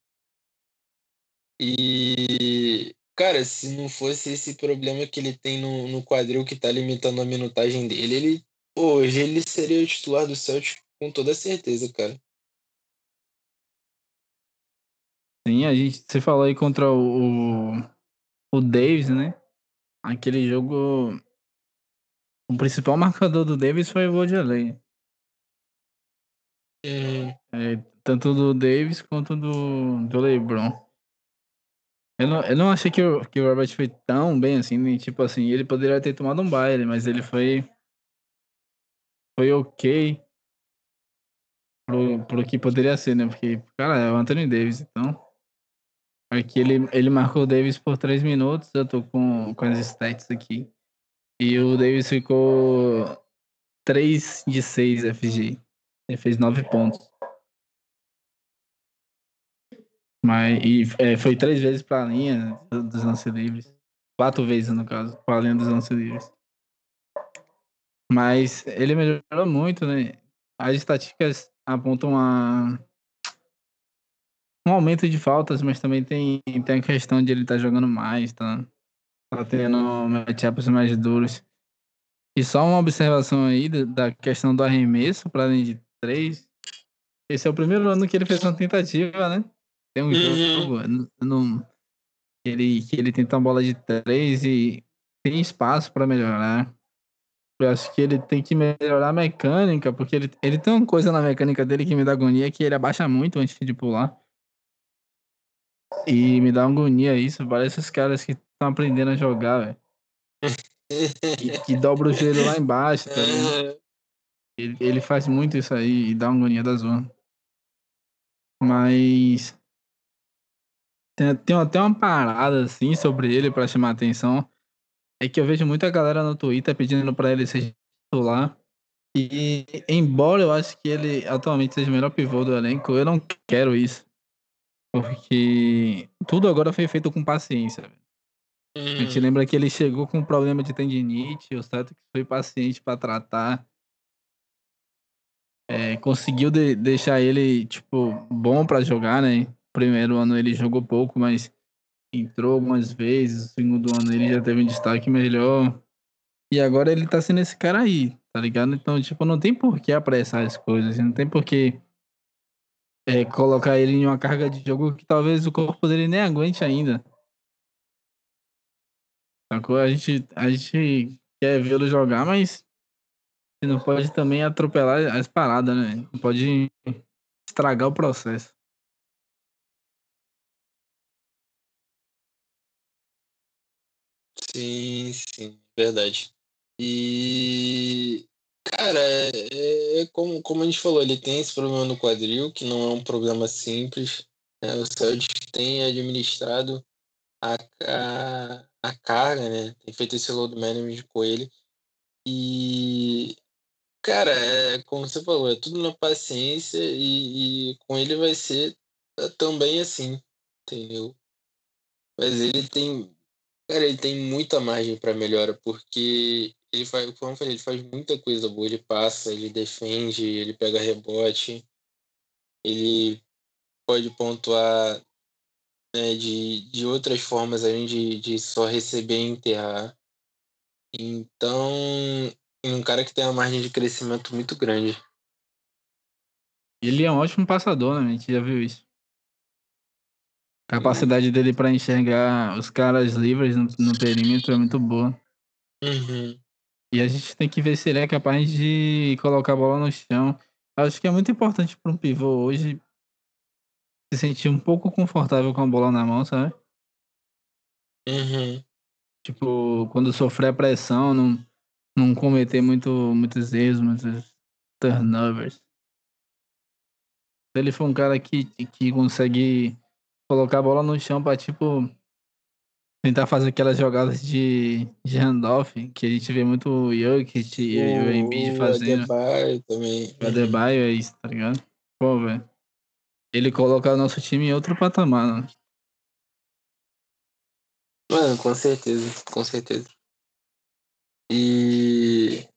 E, cara, se não fosse esse problema que ele tem no, no quadril que tá limitando a minutagem dele, ele hoje ele seria o titular do Celtic com toda certeza, cara. Sim, a gente, você falou aí contra o, o Davis, né? Aquele jogo. O principal marcador do Davis foi o Vodelei. Hum. É, tanto do Davis quanto do, do LeBron. Eu não, eu não achei que o, que o Robert foi tão bem assim, nem, tipo assim, ele poderia ter tomado um baile, mas ele foi. Foi ok pro, pro que poderia ser, né? Porque, cara, é o Anthony Davis, então. Aqui ele, ele marcou o Davis por 3 minutos, eu tô com, com as stats aqui. E o Davis ficou 3 de 6 FG. Ele fez 9 pontos. Mas, e é, foi três vezes para a linha dos lances livres. Quatro vezes, no caso, para a linha dos lances livres. Mas ele melhorou muito, né? As estatísticas apontam a... um aumento de faltas, mas também tem, tem a questão de ele estar tá jogando mais, tá? Tá tendo matchups mais duros. E só uma observação aí da questão do arremesso para além de três. Esse é o primeiro ano que ele fez uma tentativa, né? Tem um jogo uhum. no, que, ele, que ele tenta uma bola de três e tem espaço para melhorar. Eu acho que ele tem que melhorar a mecânica, porque ele, ele tem uma coisa na mecânica dele que me dá agonia, que ele abaixa muito antes de pular. E me dá agonia isso. Parece os caras que estão aprendendo a jogar, velho. que, que dobra o joelho lá embaixo, tá ele, ele faz muito isso aí e dá uma agonia da zona. Mas tem, tem até uma parada assim sobre ele para chamar atenção. É que eu vejo muita galera no Twitter pedindo para ele ser titular. E embora eu acho que ele atualmente seja o melhor pivô do elenco, eu não quero isso. Porque tudo agora foi feito com paciência. Uhum. A gente uhum. lembra que ele chegou com um problema de tendinite, o certo que foi paciente para tratar. É, conseguiu de, deixar ele, tipo, bom para jogar, né? primeiro ano ele jogou pouco, mas entrou algumas vezes. O segundo ano ele já teve um destaque melhor. E agora ele tá sendo esse cara aí, tá ligado? Então, tipo, não tem por que apressar as coisas. Não tem por que é, colocar ele em uma carga de jogo que talvez o corpo dele nem aguente ainda. Sacou? A gente, a gente quer vê-lo jogar, mas você não pode também atropelar as paradas, né? Não pode estragar o processo. Sim, sim, verdade. E, cara, é, é como, como a gente falou, ele tem esse problema no quadril, que não é um problema simples. Né? O Celtic tem administrado a, a, a carga, né? Tem feito esse load management com ele. E, cara, é, como você falou, é tudo na paciência e, e com ele vai ser também assim, entendeu? Mas ele tem Cara, ele tem muita margem para melhora, porque ele faz, como eu falei, ele faz muita coisa boa. Ele passa, ele defende, ele pega rebote, ele pode pontuar né, de, de outras formas além de, de só receber e enterrar. Então, é um cara que tem uma margem de crescimento muito grande. Ele é um ótimo passador, né? A gente já viu isso. A capacidade dele para enxergar os caras livres no, no, perímetro é muito boa. Uhum. E a gente tem que ver se ele é capaz de colocar a bola no chão. Acho que é muito importante para um pivô hoje se sentir um pouco confortável com a bola na mão, sabe? Uhum. Tipo, quando sofrer pressão, não, não cometer muito, muitos erros, muitos turnovers. Se ele for um cara que, que consegue colocar a bola no chão pra, tipo, tentar fazer aquelas jogadas de, de handoff, que a gente vê muito o Jokic e o Embiid fazendo. O Adebayo também. O Adebayo é isso, tá ligado? Pô, velho. Ele coloca o nosso time em outro patamar, né? Mano, com certeza, com certeza. E.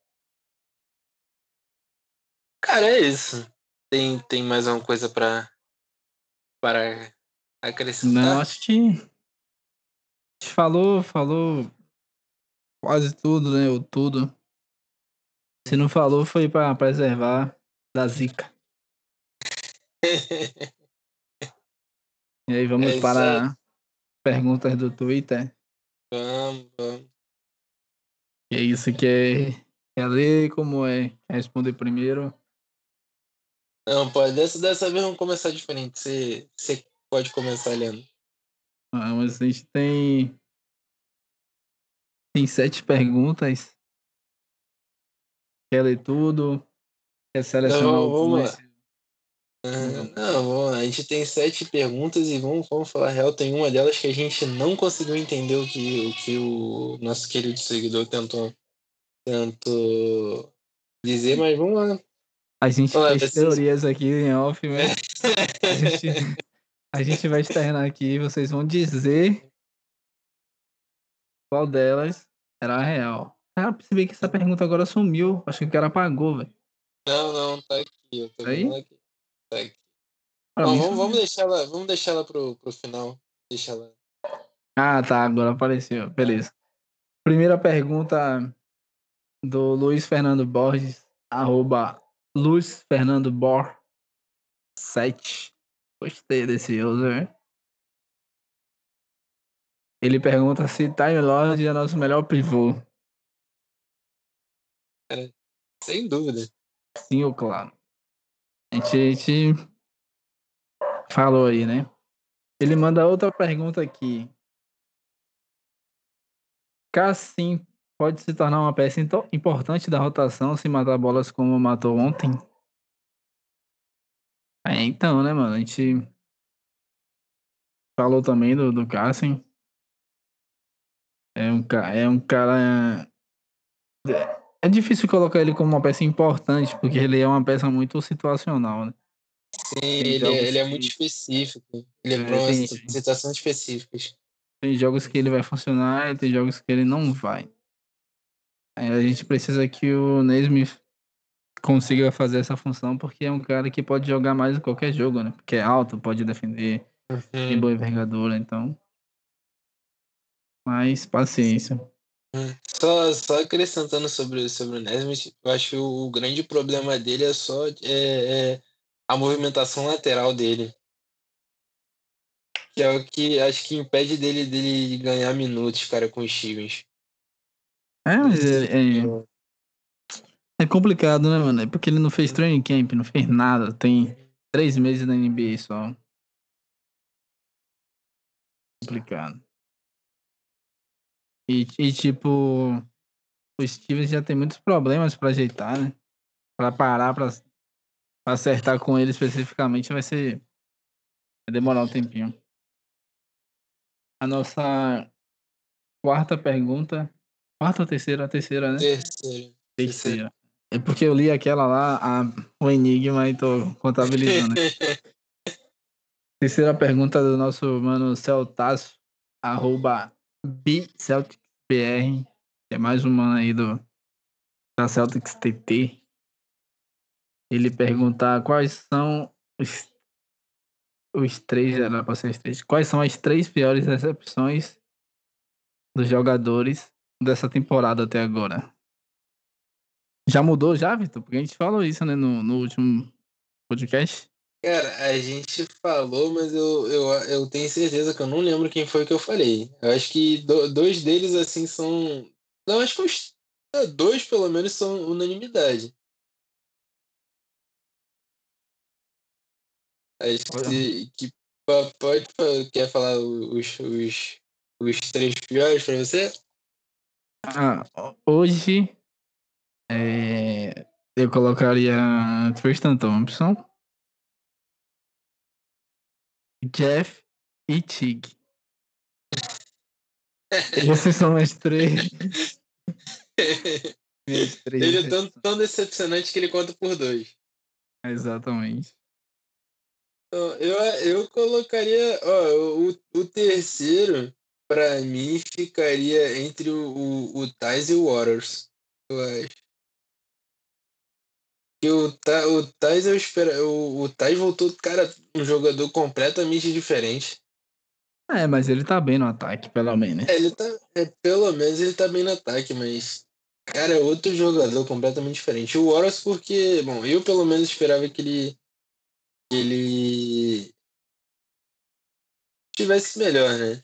Cara, é isso. Tem, tem mais alguma coisa pra, para acrescentar? Não, acho que. Falou, falou quase tudo, né? Ou tudo. Se não falou, foi pra preservar da zica. e aí, vamos É para isso perguntas do Twitter. Vamos, vamos. E é isso que é. Quer ler? Como é? Quer responder primeiro? Não, pode. Dessa, dessa vez vamos começar diferente. Você, você pode começar lendo. Ah, mas a gente tem. Tem sete perguntas. Quer ler tudo? Quer selecionar Não, algumas? vamos Ah, Não, vamos lá. A gente tem sete perguntas e vamos, vamos falar a real. Tem uma delas que a gente não conseguiu entender o que o, que o nosso querido seguidor tentou, tentou dizer, mas vamos lá. A gente Olha, fez vocês- teorias aqui em off, mas a gente, a gente vai externar aqui e vocês vão dizer qual delas era a real. Cara, percebi que essa pergunta agora sumiu. Acho que o cara apagou, velho. Não, não, tá aqui. Eu tô Tá aí? aqui. Tá aqui. Não, vamos, vamos deixar ela, vamos deixar ela pro, pro final. Deixa ela. Ah, tá. Agora apareceu. Beleza. Primeira pergunta do Luiz Fernando Borges, arroba Luiz Fernando Bor 7. Gostei desse user. Ele pergunta se Time Lord é nosso melhor pivô. Sem dúvida. Sim ou claro? A gente, falou aí, né? Ele manda outra pergunta aqui. Cassim pode se tornar uma peça importante da rotação se matar bolas como matou ontem? É, então, né, mano? A gente falou também do, do Cassim. É um, é um cara. É difícil colocar ele como uma peça importante, porque ele é uma peça muito situacional, né? Sim, ele, é- ele é muito específico. Ele é, É, situações específicas. Tem jogos que ele vai funcionar e tem jogos que ele não vai. Aí a gente precisa que o Nesmith consiga fazer essa função, porque é um cara que pode jogar mais em qualquer jogo, né? Porque é alto, pode defender, tem Uhum. boa envergadura, então. Mas paciência. Só, só acrescentando sobre, sobre o Nesmith, eu acho que o grande problema dele é só é, é a movimentação lateral dele. Que é o que acho que impede dele, dele ganhar minutos, cara, com os Stevens. É, mas é, é, é complicado, né, mano? É porque ele não fez training camp, não fez nada. Tem três meses na NBA só. Complicado. E, e, tipo, o Stevens já tem muitos problemas pra ajeitar, né? Pra parar, pra, pra acertar com ele especificamente, vai ser. Vai demorar um tempinho. A nossa quarta pergunta. Quarta ou terceira? A terceira, né? Terceiro. Terceira. É porque eu li aquela lá, a, o Enigma, e tô contabilizando. Terceira pergunta do nosso mano Celtaço, arroba BCelticBR, que é mais um mano aí do, da Celtics TT, ele perguntar quais são os, os três, era pra ser os três, quais são as três piores recepções dos jogadores dessa temporada até agora. Já mudou já, Vitor? Porque a gente falou isso, né, no, no último podcast. Cara, a gente falou, mas eu, eu, eu tenho certeza que eu não lembro quem foi que eu falei. Eu acho que do, dois deles, assim, são. Não, acho que os dois, pelo menos, são unanimidade. Acho que, que pode, quer falar os, os, os três piores pra você? Ah, hoje é, eu colocaria Tristan Thompson, Jeff e Tig. Esses são as três. três ele é tão, tão decepcionante que ele conta por dois. Exatamente. Então, eu, eu colocaria. Ó, o, o terceiro, pra mim, ficaria entre o, o, o Tais e o Waters. Eu acho. E o, o Tais eu espero. O, o Tais voltou, cara, um jogador completamente diferente. É, mas ele tá bem no ataque, pelo menos. É, ele tá. É, pelo menos ele tá bem no ataque, mas. Cara, é outro jogador completamente diferente. O Horus, porque. Bom, eu pelo menos esperava que ele. Que ele. Tivesse melhor, né?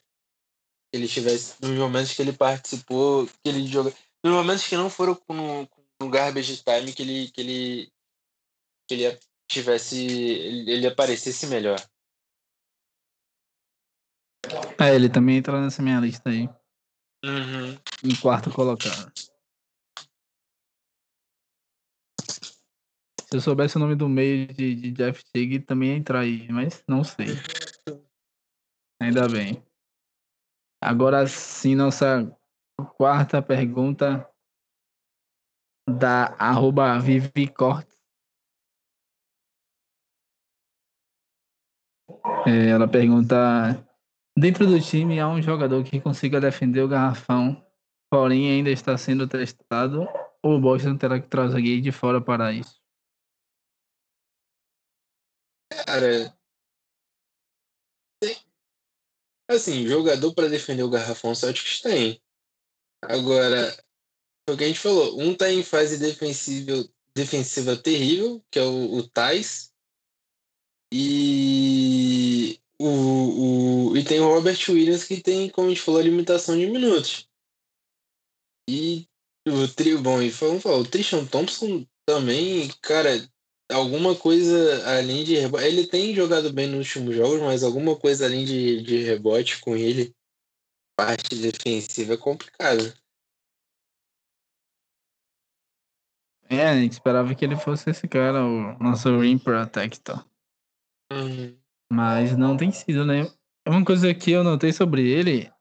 Que ele tivesse. Nos momentos que ele participou, que ele jogou. Nos momentos que não foram com, no garbage time, que ele. Que ele, que ele tivesse. Ele, ele aparecesse melhor. É, ele também entra nessa minha lista aí. Uhum. Em quarto colocado. Se eu soubesse o nome do meio de, de Jeff Tigg, também ia entrar aí, mas não sei. Ainda bem. Agora sim, nossa quarta pergunta da arroba Vivi Cortes. É, ela pergunta Dentro do time há um jogador que consiga defender o garrafão, porém ainda está sendo testado, ou o Boston terá que trazer alguém de fora para isso? Cara, assim, jogador para defender o garrafão Celtics tem. Agora, o que a gente falou, um tá em fase defensiva, defensiva terrível, que é o, o Thais, e o, o, e tem o Robert Williams que tem, como a gente falou, a limitação de minutos. E o trio, bom, e vamos falar, o Tristan Thompson também, cara, alguma coisa além de rebote. Ele tem jogado bem nos últimos jogos, mas alguma coisa além de, de rebote com ele, parte defensiva é complicado. É, a gente esperava que ele fosse esse cara, o nosso Rim Protector. Uhum. Mas não tem sido, né? Uma coisa que eu notei sobre ele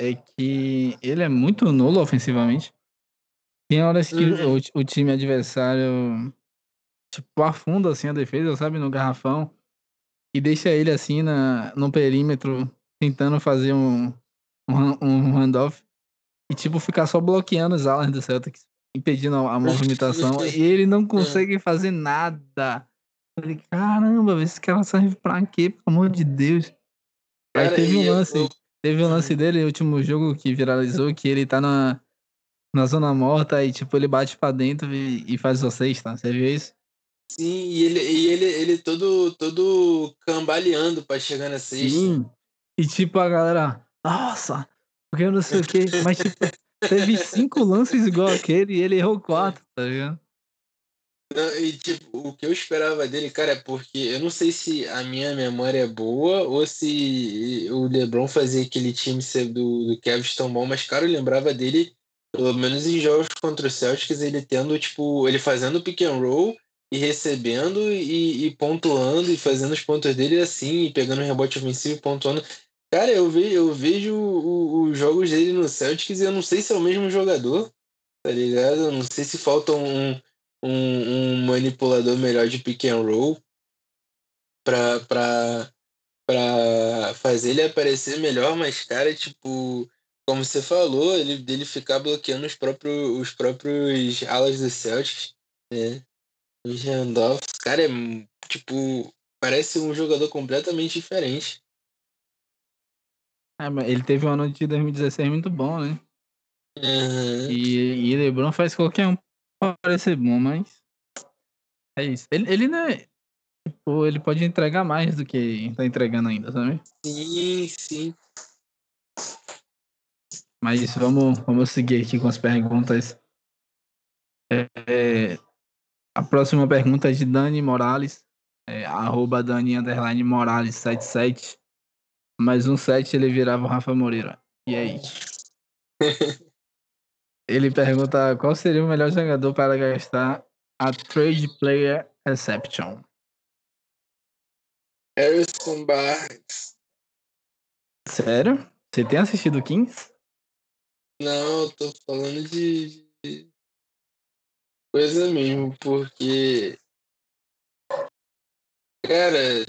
é que ele é muito nulo ofensivamente. Tem horas que uhum. o, o, time adversário tipo afunda assim a defesa, sabe, no garrafão e deixa ele assim na, no perímetro tentando fazer um um, um handoff e tipo ficar só bloqueando os alas do Celtics, impedindo a, movimentação e ele não consegue fazer nada. Falei, caramba, esse cara serve pra quê? Pelo amor de Deus. Aí teve um lance. Eu... Teve um lance dele, o último jogo que viralizou, que ele tá na, na zona morta e tipo, ele bate pra dentro e, e faz o sexta. Você viu isso? Sim, e ele, e ele, ele todo, todo cambaleando pra chegar na sexta. Sim. E tipo, a galera, nossa, porque eu não sei o quê. Mas tipo, teve cinco lances igual aquele e ele errou quatro, tá ligado? Não, e tipo, o que eu esperava dele, cara, é porque eu não sei se a minha memória é boa ou se o LeBron fazia aquele time ser do, do Kevin tão bom, mas, cara, eu lembrava dele, pelo menos em jogos contra o Celtics, ele tendo, tipo, ele fazendo pick and roll e recebendo e, e pontuando e fazendo os pontos dele assim, e pegando rebote ofensivo e pontuando. Cara, eu, ve, eu vejo os jogos dele no Celtics e eu não sei se é o mesmo jogador, tá ligado? Eu não sei se falta um um, um manipulador melhor de pick and roll pra, pra, pra fazer ele aparecer melhor, mas, cara, tipo, como você falou, ele dele ficar bloqueando os próprios, os próprios alas do Celtics, né? O Randolph, cara, é tipo, parece um jogador completamente diferente. É, ele teve um ano de 2016 muito bom, né? Uhum. E, e LeBron faz qualquer um parecer bom, mas. É isso. Ele, ele não é. Tipo, ele pode entregar mais do que tá entregando ainda, sabe? Sim, sim. Mas vamos, vamos seguir aqui com as perguntas. É, a próxima pergunta é de Dani Morales. É, arroba Dani underline Morales 77. Mais um 7 ele virava o Rafa Moreira. E aí? ele pergunta qual seria o melhor jogador para gastar a Trade Player Exception. Harrison Barnes. Sério? Você tem assistido Kings? Não, eu tô falando de, de coisa mesmo, porque. Cara,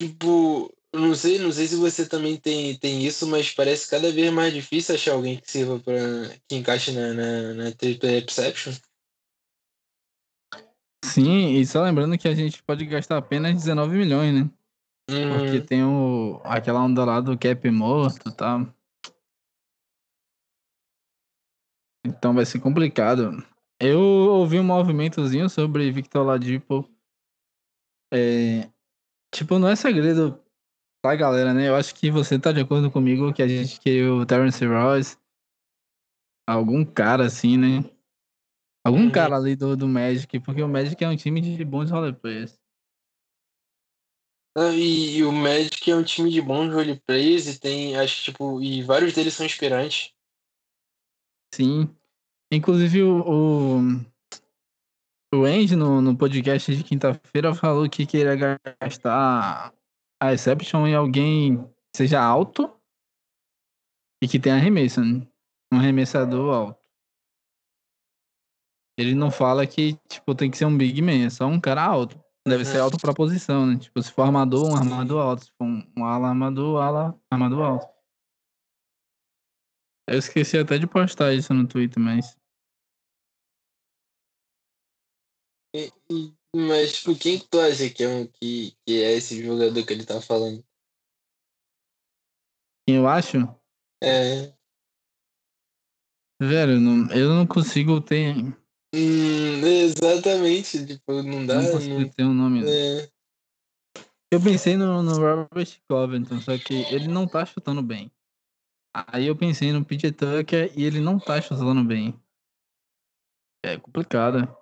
tipo, não sei, não sei se você também tem, tem isso, mas parece cada vez mais difícil achar alguém que sirva para que encaixe na, na, na Triple Exception. Sim, e só lembrando que a gente pode gastar apenas 19 milhões, né? Uhum. Porque tem o, aquela onda lá do cap morto e tal. Então vai ser complicado. Eu ouvi um movimentozinho sobre Victor Ladipo. É, tipo, não é segredo pra galera, né? Eu acho que você tá de acordo comigo que a gente queria o Terence Ross. Algum cara assim, né? Algum Uhum. cara ali do, do Magic, porque o Magic é um time de bons roleplayers. Ah, E, e o Magic é um time de bons roleplayers e tem, acho que, tipo, e vários deles são inspirantes. Sim. Inclusive o, o, o Andy no, no podcast de quinta-feira falou que queria gastar a Exception em alguém que seja alto e que tenha arremesso, né? Um arremessador alto. Ele não fala que, tipo, tem que ser um big man, é só um cara alto. Deve ser alto pra posição, né? Tipo, se for armador, um armador alto. Se for um, um ala armador, ala armador alto. Eu esqueci até de postar isso no Twitter, mas. E- e- mas, tipo, quem que tu acha que é, um, que, que é esse jogador que ele tá falando? Quem eu acho? É. Velho, não- eu não consigo ter. Hum, exatamente, tipo, não dá. não consigo Não, ter um nome. é, Eu pensei no, no Robert Covington, só que ele não tá chutando bem. Aí eu pensei no PJ Tucker e ele não tá chutando bem. É complicado.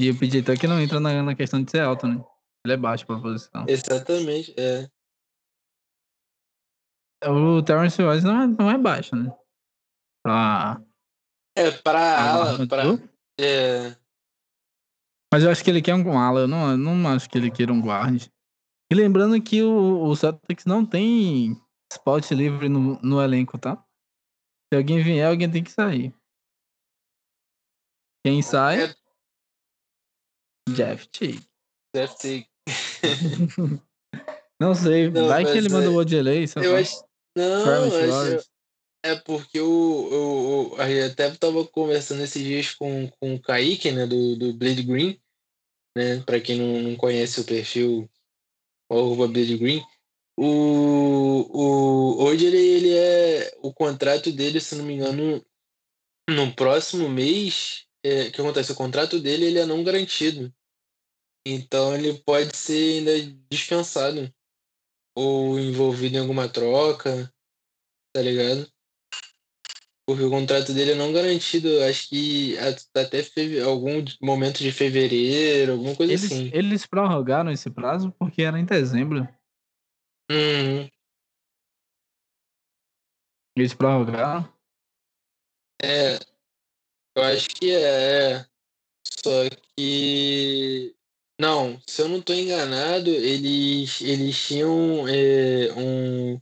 E o PJ Tucker não entra na, na questão de ser alto, né? Ele é baixo pra posição. exatamente, é. O Terrence Royce não é, não é baixo, né? Pra, É, pra ala, pra. É, Mas eu acho que ele quer um ala, eu não, eu não acho que ele queira um guard. E lembrando que o, o Celtics não tem spot livre no, no elenco, tá? Se alguém vier, alguém tem que sair. Quem sai? É. Jeff Teague. deve ter. não sei, Não, vai que ele manda é- o Odelay, sei Eu lá. acho. Não, Travis eu acho. É porque o, o, o- a gente até tava conversando esses dias com, com o Kaique, né, do, do Blade Green, né, pra quem não, não conhece o perfil, o arroba Blade Green, o, o, hoje ele, ele é, o contrato dele, se não me engano, no próximo mês, é, o que acontece, o contrato dele ele é não garantido, então ele pode ser ainda dispensado, ou envolvido em alguma troca, tá ligado? Porque o contrato dele é não garantido. Acho que até algum momento de fevereiro, alguma coisa Eles, assim. eles prorrogaram esse prazo porque era em dezembro. Uhum. Eles prorrogaram. É, eu acho que é. Só que. Não, se eu não estou enganado, eles, eles tinham é, um,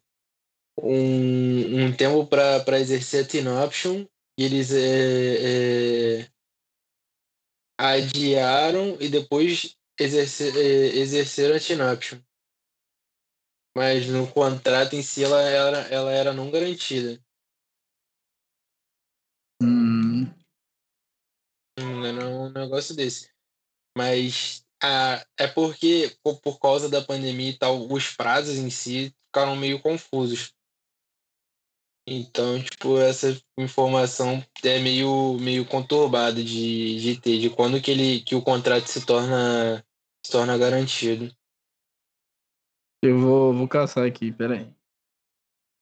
um, um tempo para exercer a team option e eles é, é, adiaram e depois exercer, exerceram a team option. mas no contrato em si ela era, ela era não garantida. Hum, Não era um negócio desse. Mas ah, é porque, por, causa da pandemia e tal, os prazos em si ficaram meio confusos. Então, tipo, essa informação é meio, meio conturbada de, de ter, de quando que, ele, que o contrato se torna, se torna garantido. eu vou, vou caçar aqui, peraí.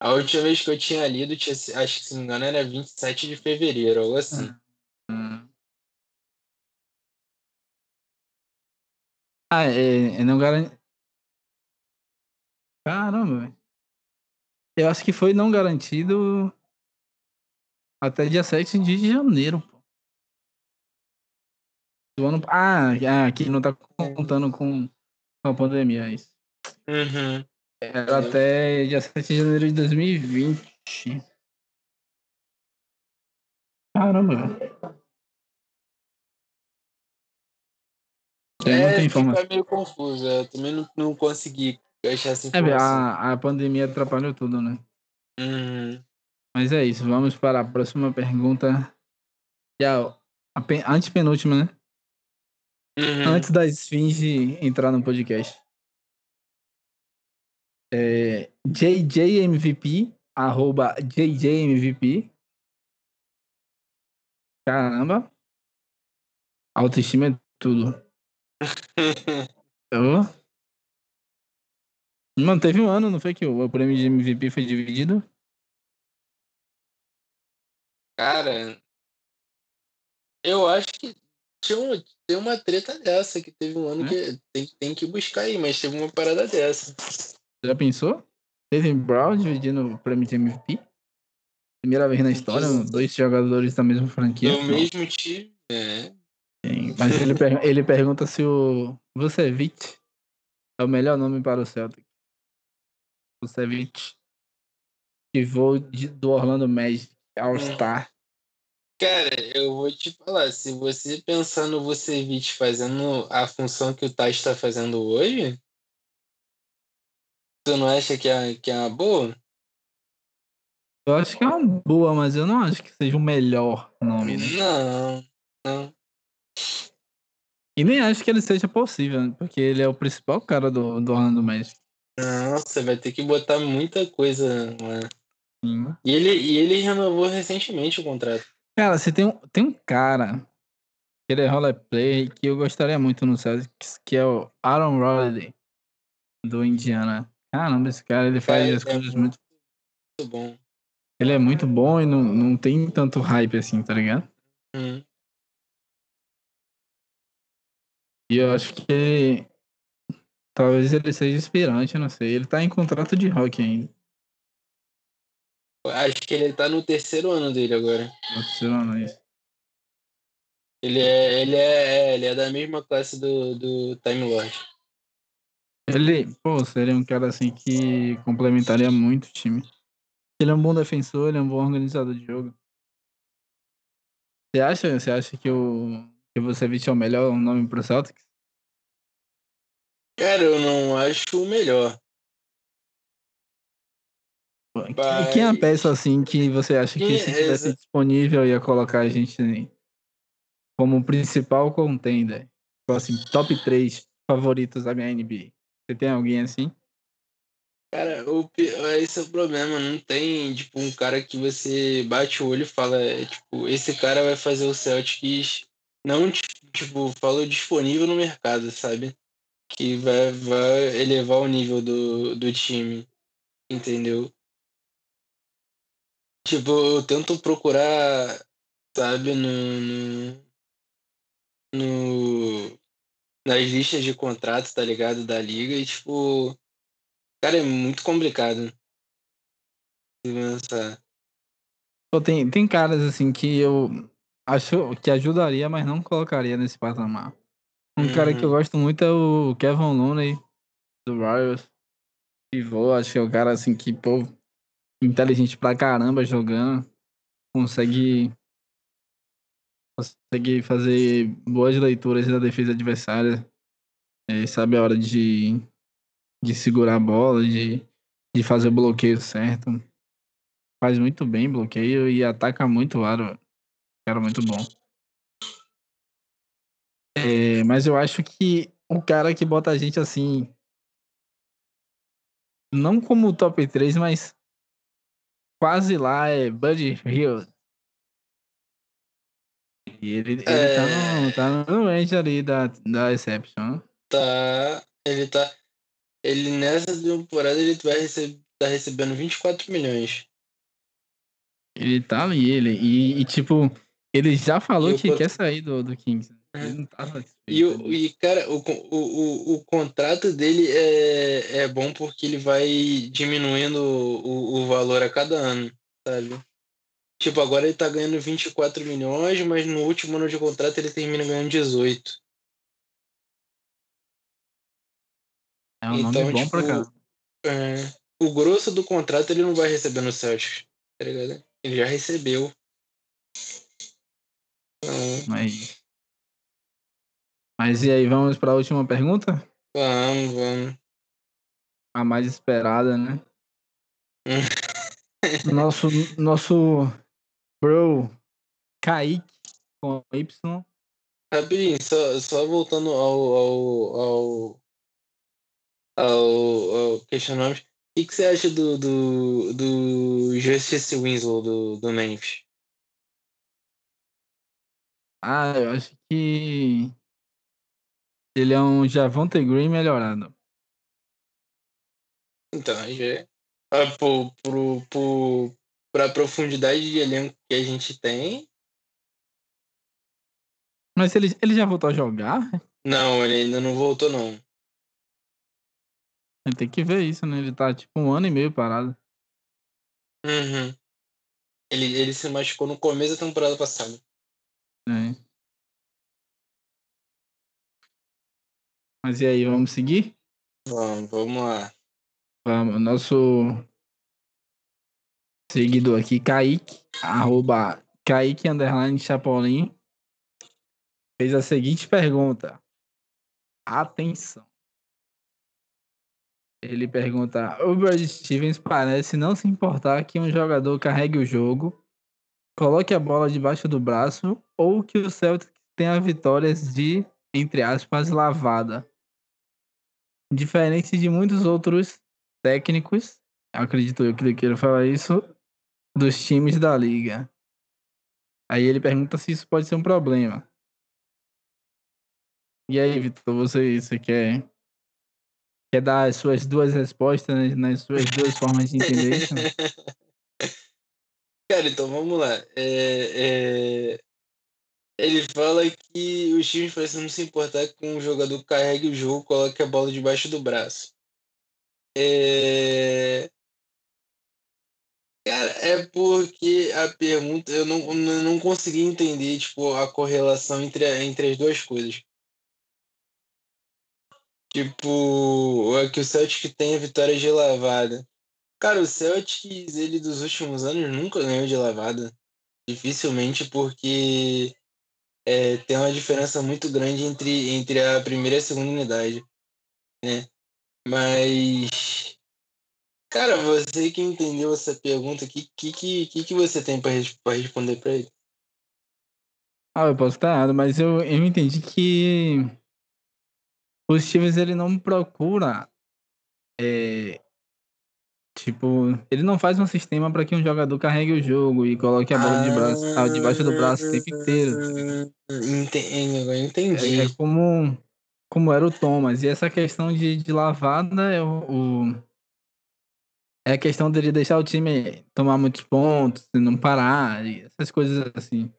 A última vez que eu tinha lido, tinha, acho que se não me engano, era 27 de fevereiro, algo assim. Hum. Ah, é, é não garante. Caramba, velho. Eu acho que foi não garantido até dia 7 de janeiro, pô. Do ano... Ah, ah, aqui não tá contando com com a pandemia, é isso. Uhum. Era até dia 7 de janeiro de 2020. Caramba, velho. Tem muita É, informação. fica meio confuso. Eu também não, não consegui achar essa É, informação. a, a pandemia atrapalhou tudo, né? Uhum. Mas é isso, vamos para a próxima pergunta. Já, a pen- antepenúltima, né? Uhum. Antes da Esfinge entrar no podcast. É, JJMVP, arroba JJMVP. Caramba. Autoestima é tudo. Eu... Mano, teve um ano, não foi que o prêmio de MVP foi dividido? Cara, eu acho que tinha um, tem uma treta dessa, que teve um ano É? que tem, tem que buscar aí, mas teve uma parada dessa. Já pensou? Teve Brown dividindo o prêmio de MVP? Primeira vez na história, dois jogadores da mesma franquia. No mesmo time, é. Sim, Mas ele, per- ele pergunta se o Vucevic é o melhor nome para o Celtic. Vucevic, pivô de- do Orlando Magic, All-Star. Cara, eu vou te falar, se você pensar no Vucevic fazendo a função que o Tais está fazendo hoje, tu não acha que é, que é uma boa? Eu acho que é uma boa, mas eu não acho que seja o melhor nome, né? Não, não. E nem acho que ele seja possível, né? porque ele é o principal cara do, do Orlando Magic. Nossa, vai ter que botar muita coisa lá. Sim. E ele, e ele renovou recentemente o contrato. Cara, você tem um, tem um cara que ele é roleplay que eu gostaria muito no Celtics, que é o Aaron Rodgers, do Indiana. Caramba, esse cara, ele faz Cara, as é coisas muito... Muito bom. Ele é muito bom e não, não tem tanto hype assim, tá ligado? Hum. E eu acho que talvez ele seja inspirante, não sei. Ele tá em contrato de rock ainda. Acho que ele tá no terceiro ano dele agora. Lá, não é isso. Ele é, ele é, é, ele é da mesma classe do, do Time Lord. Ele, pô, seria um cara assim que complementaria muito o time. Ele é um bom defensor, ele é um bom organizador de jogo. Você acha, você acha que o que Vucevic é o melhor nome pro Celtics? Cara, eu não acho o melhor. Pô, Quem, é a peça assim que você acha que se é tivesse essa? disponível ia colocar a gente como principal contender? Tipo assim, top 3 favoritos da minha NBA. Você tem alguém assim? Cara, o, esse é o problema. Não tem, tipo, um cara que você bate o olho e fala, é, tipo, esse cara vai fazer o Celtics não, ti- tipo, falou disponível no mercado, sabe? Que vai, vai elevar o nível do, do time, entendeu? Tipo, eu tento procurar, sabe, no, no, no- nas listas de contratos, tá ligado? Da liga e, tipo, cara, é muito complicado. Se pensar. Pô, tem, tem caras assim que eu acho que ajudaria, mas não colocaria nesse patamar. Um cara que eu Uhum. gosto muito é o Kevin Looney, do Royals. Pivô, acho que é o cara assim que, pô, inteligente pra caramba jogando. Consegue. Consegue fazer boas leituras da defesa adversária. É, sabe a hora de, de segurar a bola, de, de fazer o bloqueio certo. Faz muito bem bloqueio e ataca muito o aro. Cara, muito bom. É, mas eu acho que o cara que bota a gente assim. Não como top 3, mas quase lá é Buddy Hill. E ele, ele É. tá, no, tá no range ali da, da Exception. Tá. Ele tá. Ele nessa temporada ele vai receber, tá recebendo 24 milhões. Ele tá ali, ele. E, e, tipo, ele já falou que con- quer sair do, do Kings. É. Ele não tá. E, o, e cara, o, o, o, contrato dele é, é bom porque ele vai diminuindo o, o valor a cada ano, sabe? Tipo, agora ele tá ganhando 24 milhões, mas no último ano de contrato ele termina ganhando 18. é um nome então, bom tipo, pra cá. É, o grosso do contrato ele não vai receber no Celtics, tá ligado? Ele já recebeu. Então, Mas... mas e aí, vamos pra última pergunta? vamos, vamos. A mais esperada, né? Nosso, nosso bro Kaique com Y. Rapidinho, só, só voltando ao, ao, ao, ao, ao questionamento. O que, que você acha do, do, do Justice Winslow do, do Memphis? Ah, eu acho que ele é um Javonte Green melhorado. Então, aí é. Ah, pro, pro, pro, pra profundidade de elenco que a gente tem. Mas ele, ele já voltou a jogar? Não, ele ainda não voltou, não. Tem que ver isso, né? Ele tá tipo um ano e meio parado. Uhum. Ele, ele se machucou no começo da temporada passada. Né? Mas e aí, vamos seguir? Vamos, vamos lá. Vamos, nosso seguidor aqui, Kaique, arroba Kaique Underline Chapolin, fez a seguinte pergunta. Atenção. Ele pergunta: O Brad Stevens parece não se importar que um jogador carregue o jogo, coloque a bola debaixo do braço ou que o Celtics tenha vitórias de, entre aspas, lavada. Diferente de muitos outros técnicos, acredito eu que ele queira falar isso, dos times da liga. Aí ele pergunta se isso pode ser um problema. E aí, Vitor, você, você quer, quer dar as suas duas respostas né, nas suas duas formas de entender isso? Cara, então vamos lá. É, é, Ele fala que os times parecem não se importar que um jogador carregue o jogo, coloque a bola debaixo do braço. É... Cara, é porque a pergunta eu não, não consegui entender tipo, a correlação entre, entre as duas coisas. Tipo, é que o Celtic tem a vitória de lavada. Cara, o Celtics, ele dos últimos anos nunca ganhou de lavada. Dificilmente porque é, tem uma diferença muito grande entre, entre a primeira e a segunda unidade, né? Mas, cara, você que entendeu essa pergunta, o que, que, que, que você tem para responder para ele? Ah, eu posso estar errado, mas eu, eu entendi que os times ele não procura é, tipo, ele não faz um sistema para que um jogador carregue o jogo e coloque a bola de braço, ah, debaixo do braço o tempo inteiro. Entendi, agora É, entendi. é como, como era o Thomas. E essa questão de, de lavada é o, o- é a questão dele deixar o time tomar muitos pontos, e não parar, essas coisas assim.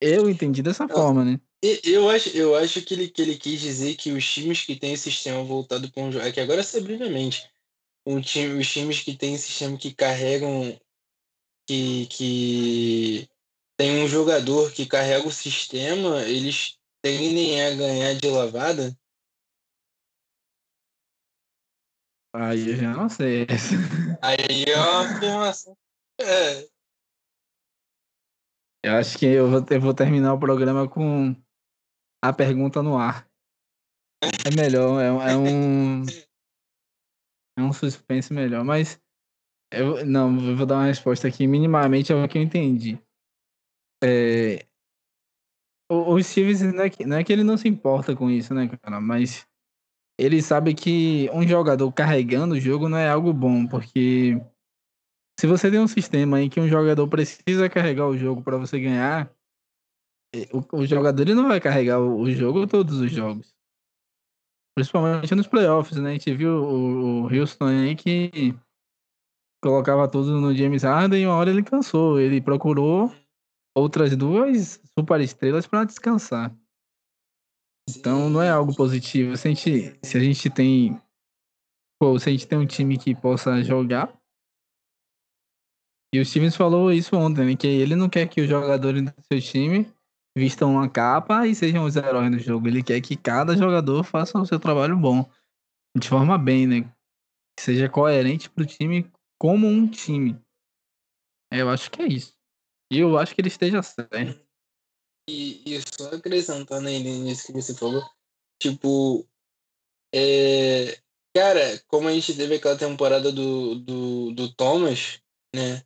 Eu entendi dessa forma, né? Eu acho, eu acho que, ele, que ele quis dizer que os times que têm esse sistema voltado para um jogo. É que agora você abriu minha mente. Um time, os times que têm sistema que carregam. Que, que tem um jogador que carrega o sistema, eles tendem a ganhar de lavada. Aí eu já não sei. Aí é uma afirmação. É, Eu acho que eu vou, eu vou terminar o programa com a pergunta no ar. É melhor, é, é um. É um suspense melhor, mas eu não, eu vou dar uma resposta aqui minimamente ao que eu entendi. É, o, o Stevens não é, que, não é que ele não se importa com isso, né, cara? Mas ele sabe que um jogador carregando o jogo não é algo bom, porque se você tem um sistema em que um jogador precisa carregar o jogo para você ganhar, o, o, jogador ele não vai carregar o, o, jogo todos os jogos. Principalmente nos playoffs, né? A gente viu o, Houston aí que colocava tudo no James Harden e uma hora ele cansou. Ele procurou outras duas super estrelas para descansar. Então não é algo positivo. Se a gente, se a gente tem. Pô, se a gente tem um time que possa jogar. E o Stevens falou isso ontem, né? Que ele não quer que os jogadores do seu time vistam uma capa e sejam os heróis do jogo. Ele quer que cada jogador faça o seu trabalho bom. De forma bem, né? Que seja coerente pro time como um time. Eu acho que é isso. E eu acho que ele esteja certo. E, e só acrescentando aí nisso que você falou, tipo, é, cara, como a gente teve aquela temporada do, do, do Thomas, né,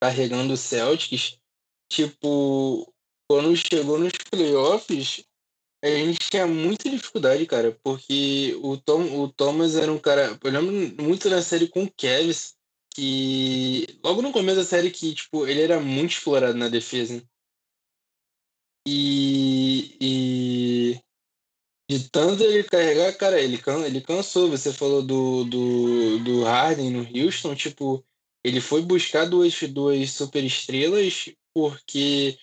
carregando o Celtics, tipo, quando chegou nos playoffs, a gente tinha muita dificuldade, cara, porque o, Tom, o Thomas era um cara. Eu lembro muito na série com o Kevs, que logo no começo da série que, tipo, ele era muito explorado na defesa. E, e de tanto ele carregar, cara, ele, can, ele cansou. Você falou do, do, do Harden no Houston, tipo, ele foi buscar duas, duas super estrelas porque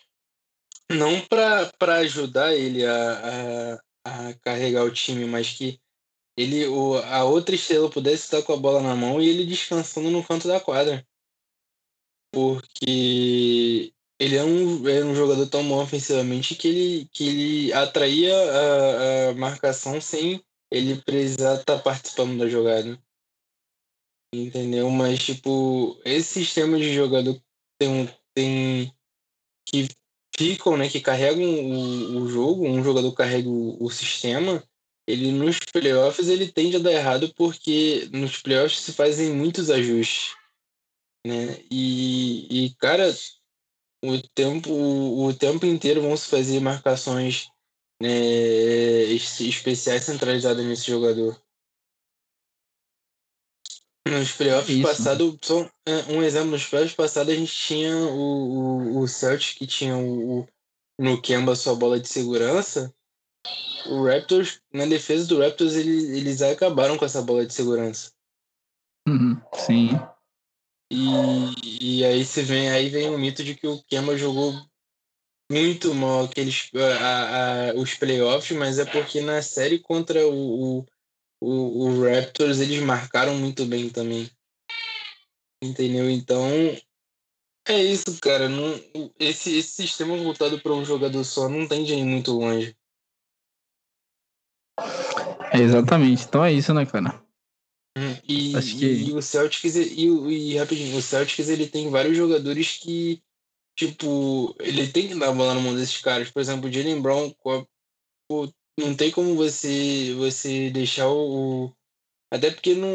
não para ajudar ele a, a, a carregar o time, mas que ele o, a outra estrela pudesse estar com a bola na mão e ele descansando no canto da quadra. Porque ele é um, é um jogador tão bom ofensivamente que ele, que ele atraía a, a marcação sem ele precisar estar tá participando da jogada. Entendeu? Mas, tipo, esse sistema de jogador tem, tem que ficam, né, que carregam o, o jogo, um jogador carrega o, o sistema, ele nos playoffs ele tende a dar errado porque nos playoffs se fazem muitos ajustes, né? E, e cara, o tempo, o tempo inteiro vão se fazer marcações né, especiais centralizadas nesse jogador. Nos playoffs passados, é, um exemplo, nos playoffs passados a gente tinha o, o, o Celtics que tinha o, o no Kemba sua bola de segurança. O Raptors, na defesa do Raptors, eles, eles acabaram com essa bola de segurança. Uhum, sim. E, e aí você vem, aí vem o mito de que o Kemba jogou muito mal aqueles, a, a, os playoffs, mas é porque na série contra o, o, o, o Raptors eles marcaram muito bem também. Entendeu? Então é isso, cara. Não, esse, esse sistema voltado para um jogador só não tem de ir muito longe. É exatamente. Então é isso, né, cara? Hum, e, Acho que... e o Celtics e, e, rapidinho, o Celtics ele tem vários jogadores que tipo, ele tem que dar a bola na mão desses caras. Por exemplo, o Jalen Brown, não tem como você você deixar o até porque não,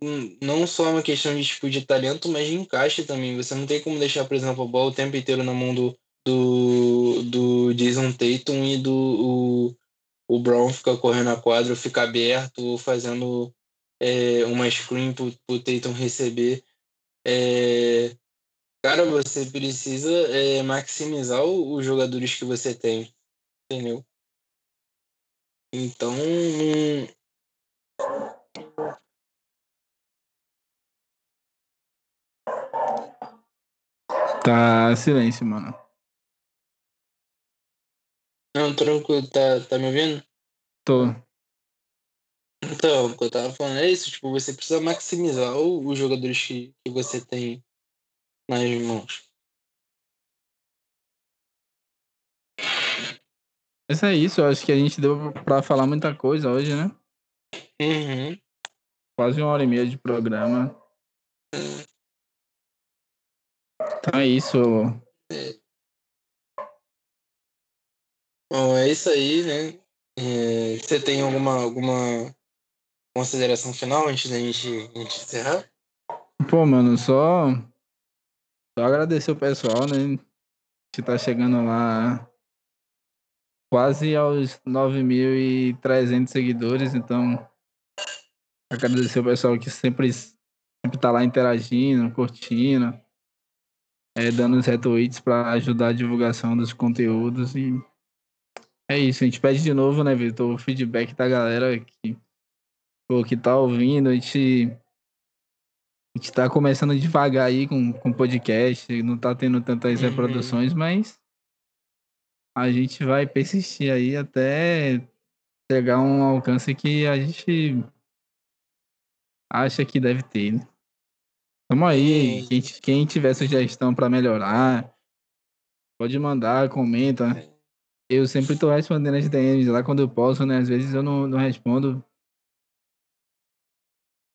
não, não só é uma questão de tipo de talento, mas de encaixe também. Você não tem como deixar, por exemplo, a bola o tempo inteiro na mão do, do, do Jason Tatum e do o, o Brown ficar correndo a quadra, ficar aberto, ou fazendo é, uma screen pro, pro Tatum receber. É, cara, você precisa é, maximizar os jogadores que você tem, entendeu? Então, Tá silêncio, mano. Não, tranquilo, tá, tá me ouvindo? Tô. Então, o que eu tava falando é isso, tipo, você precisa maximizar os jogadores que, que você tem nas mãos. Mas é isso, eu acho que a gente deu pra falar muita coisa hoje, né? Uhum. Quase uma hora e meia de programa. Então é isso. Bom, é isso aí, né? É, você tem alguma, alguma consideração final antes da gente, a gente encerrar? Pô, mano, só, só agradecer o pessoal, né? Que tá chegando lá quase aos 9.300 seguidores, então agradecer o pessoal que sempre, sempre tá lá interagindo, curtindo, é, dando os retweets para ajudar a divulgação dos conteúdos e é isso, a gente pede de novo, né, Vitor, o feedback da galera que, pô, que tá ouvindo, a gente, a gente tá começando devagar aí com, com podcast, não tá tendo tantas Uhum. reproduções, mas a gente vai persistir aí até chegar a um alcance que a gente acha que deve ter, né? Tamo aí, Sim. quem, quem tiver sugestão para melhorar, pode mandar, comenta. Eu sempre tô respondendo as DMs lá quando eu posso, né? Às vezes eu não, não respondo.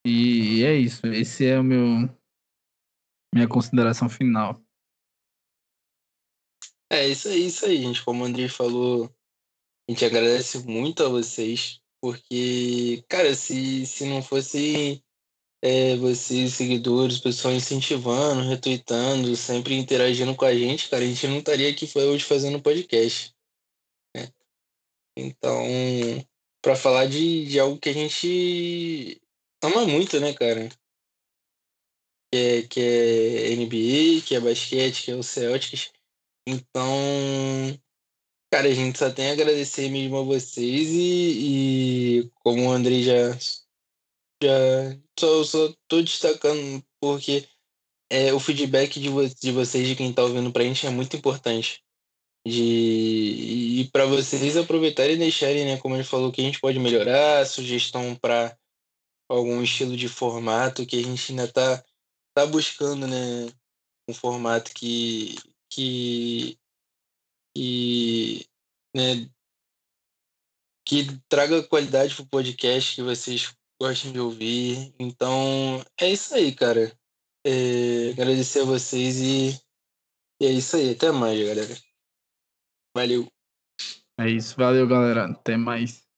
E é isso. Esse é o meu minha consideração final. É isso aí, isso aí, gente. Como o Andrei falou, a gente agradece muito a vocês, porque, cara, se, se não fosse é, vocês, seguidores, pessoal incentivando, retweetando, sempre interagindo com a gente, cara, a gente não estaria aqui hoje fazendo podcast. né? Então, para falar de, de algo que a gente ama muito, né, cara? Que é, que é NBA, que é basquete, que é o Celtics. Então, cara, a gente só tem a agradecer mesmo a vocês e, e como o Andrei já, já só, só tô destacando porque é, o feedback de, vo de vocês, de quem tá ouvindo pra gente, é muito importante. De, e para vocês aproveitarem e deixarem, né, como ele falou, que a gente pode melhorar, sugestão para algum estilo de formato que a gente ainda tá, tá buscando, né, um formato que, que, que, né, que traga qualidade pro podcast que vocês gostem de ouvir. Então, é isso aí, cara. É, agradecer a vocês e, e é isso aí. Até mais, galera. Valeu. É isso. Valeu, galera. Até mais.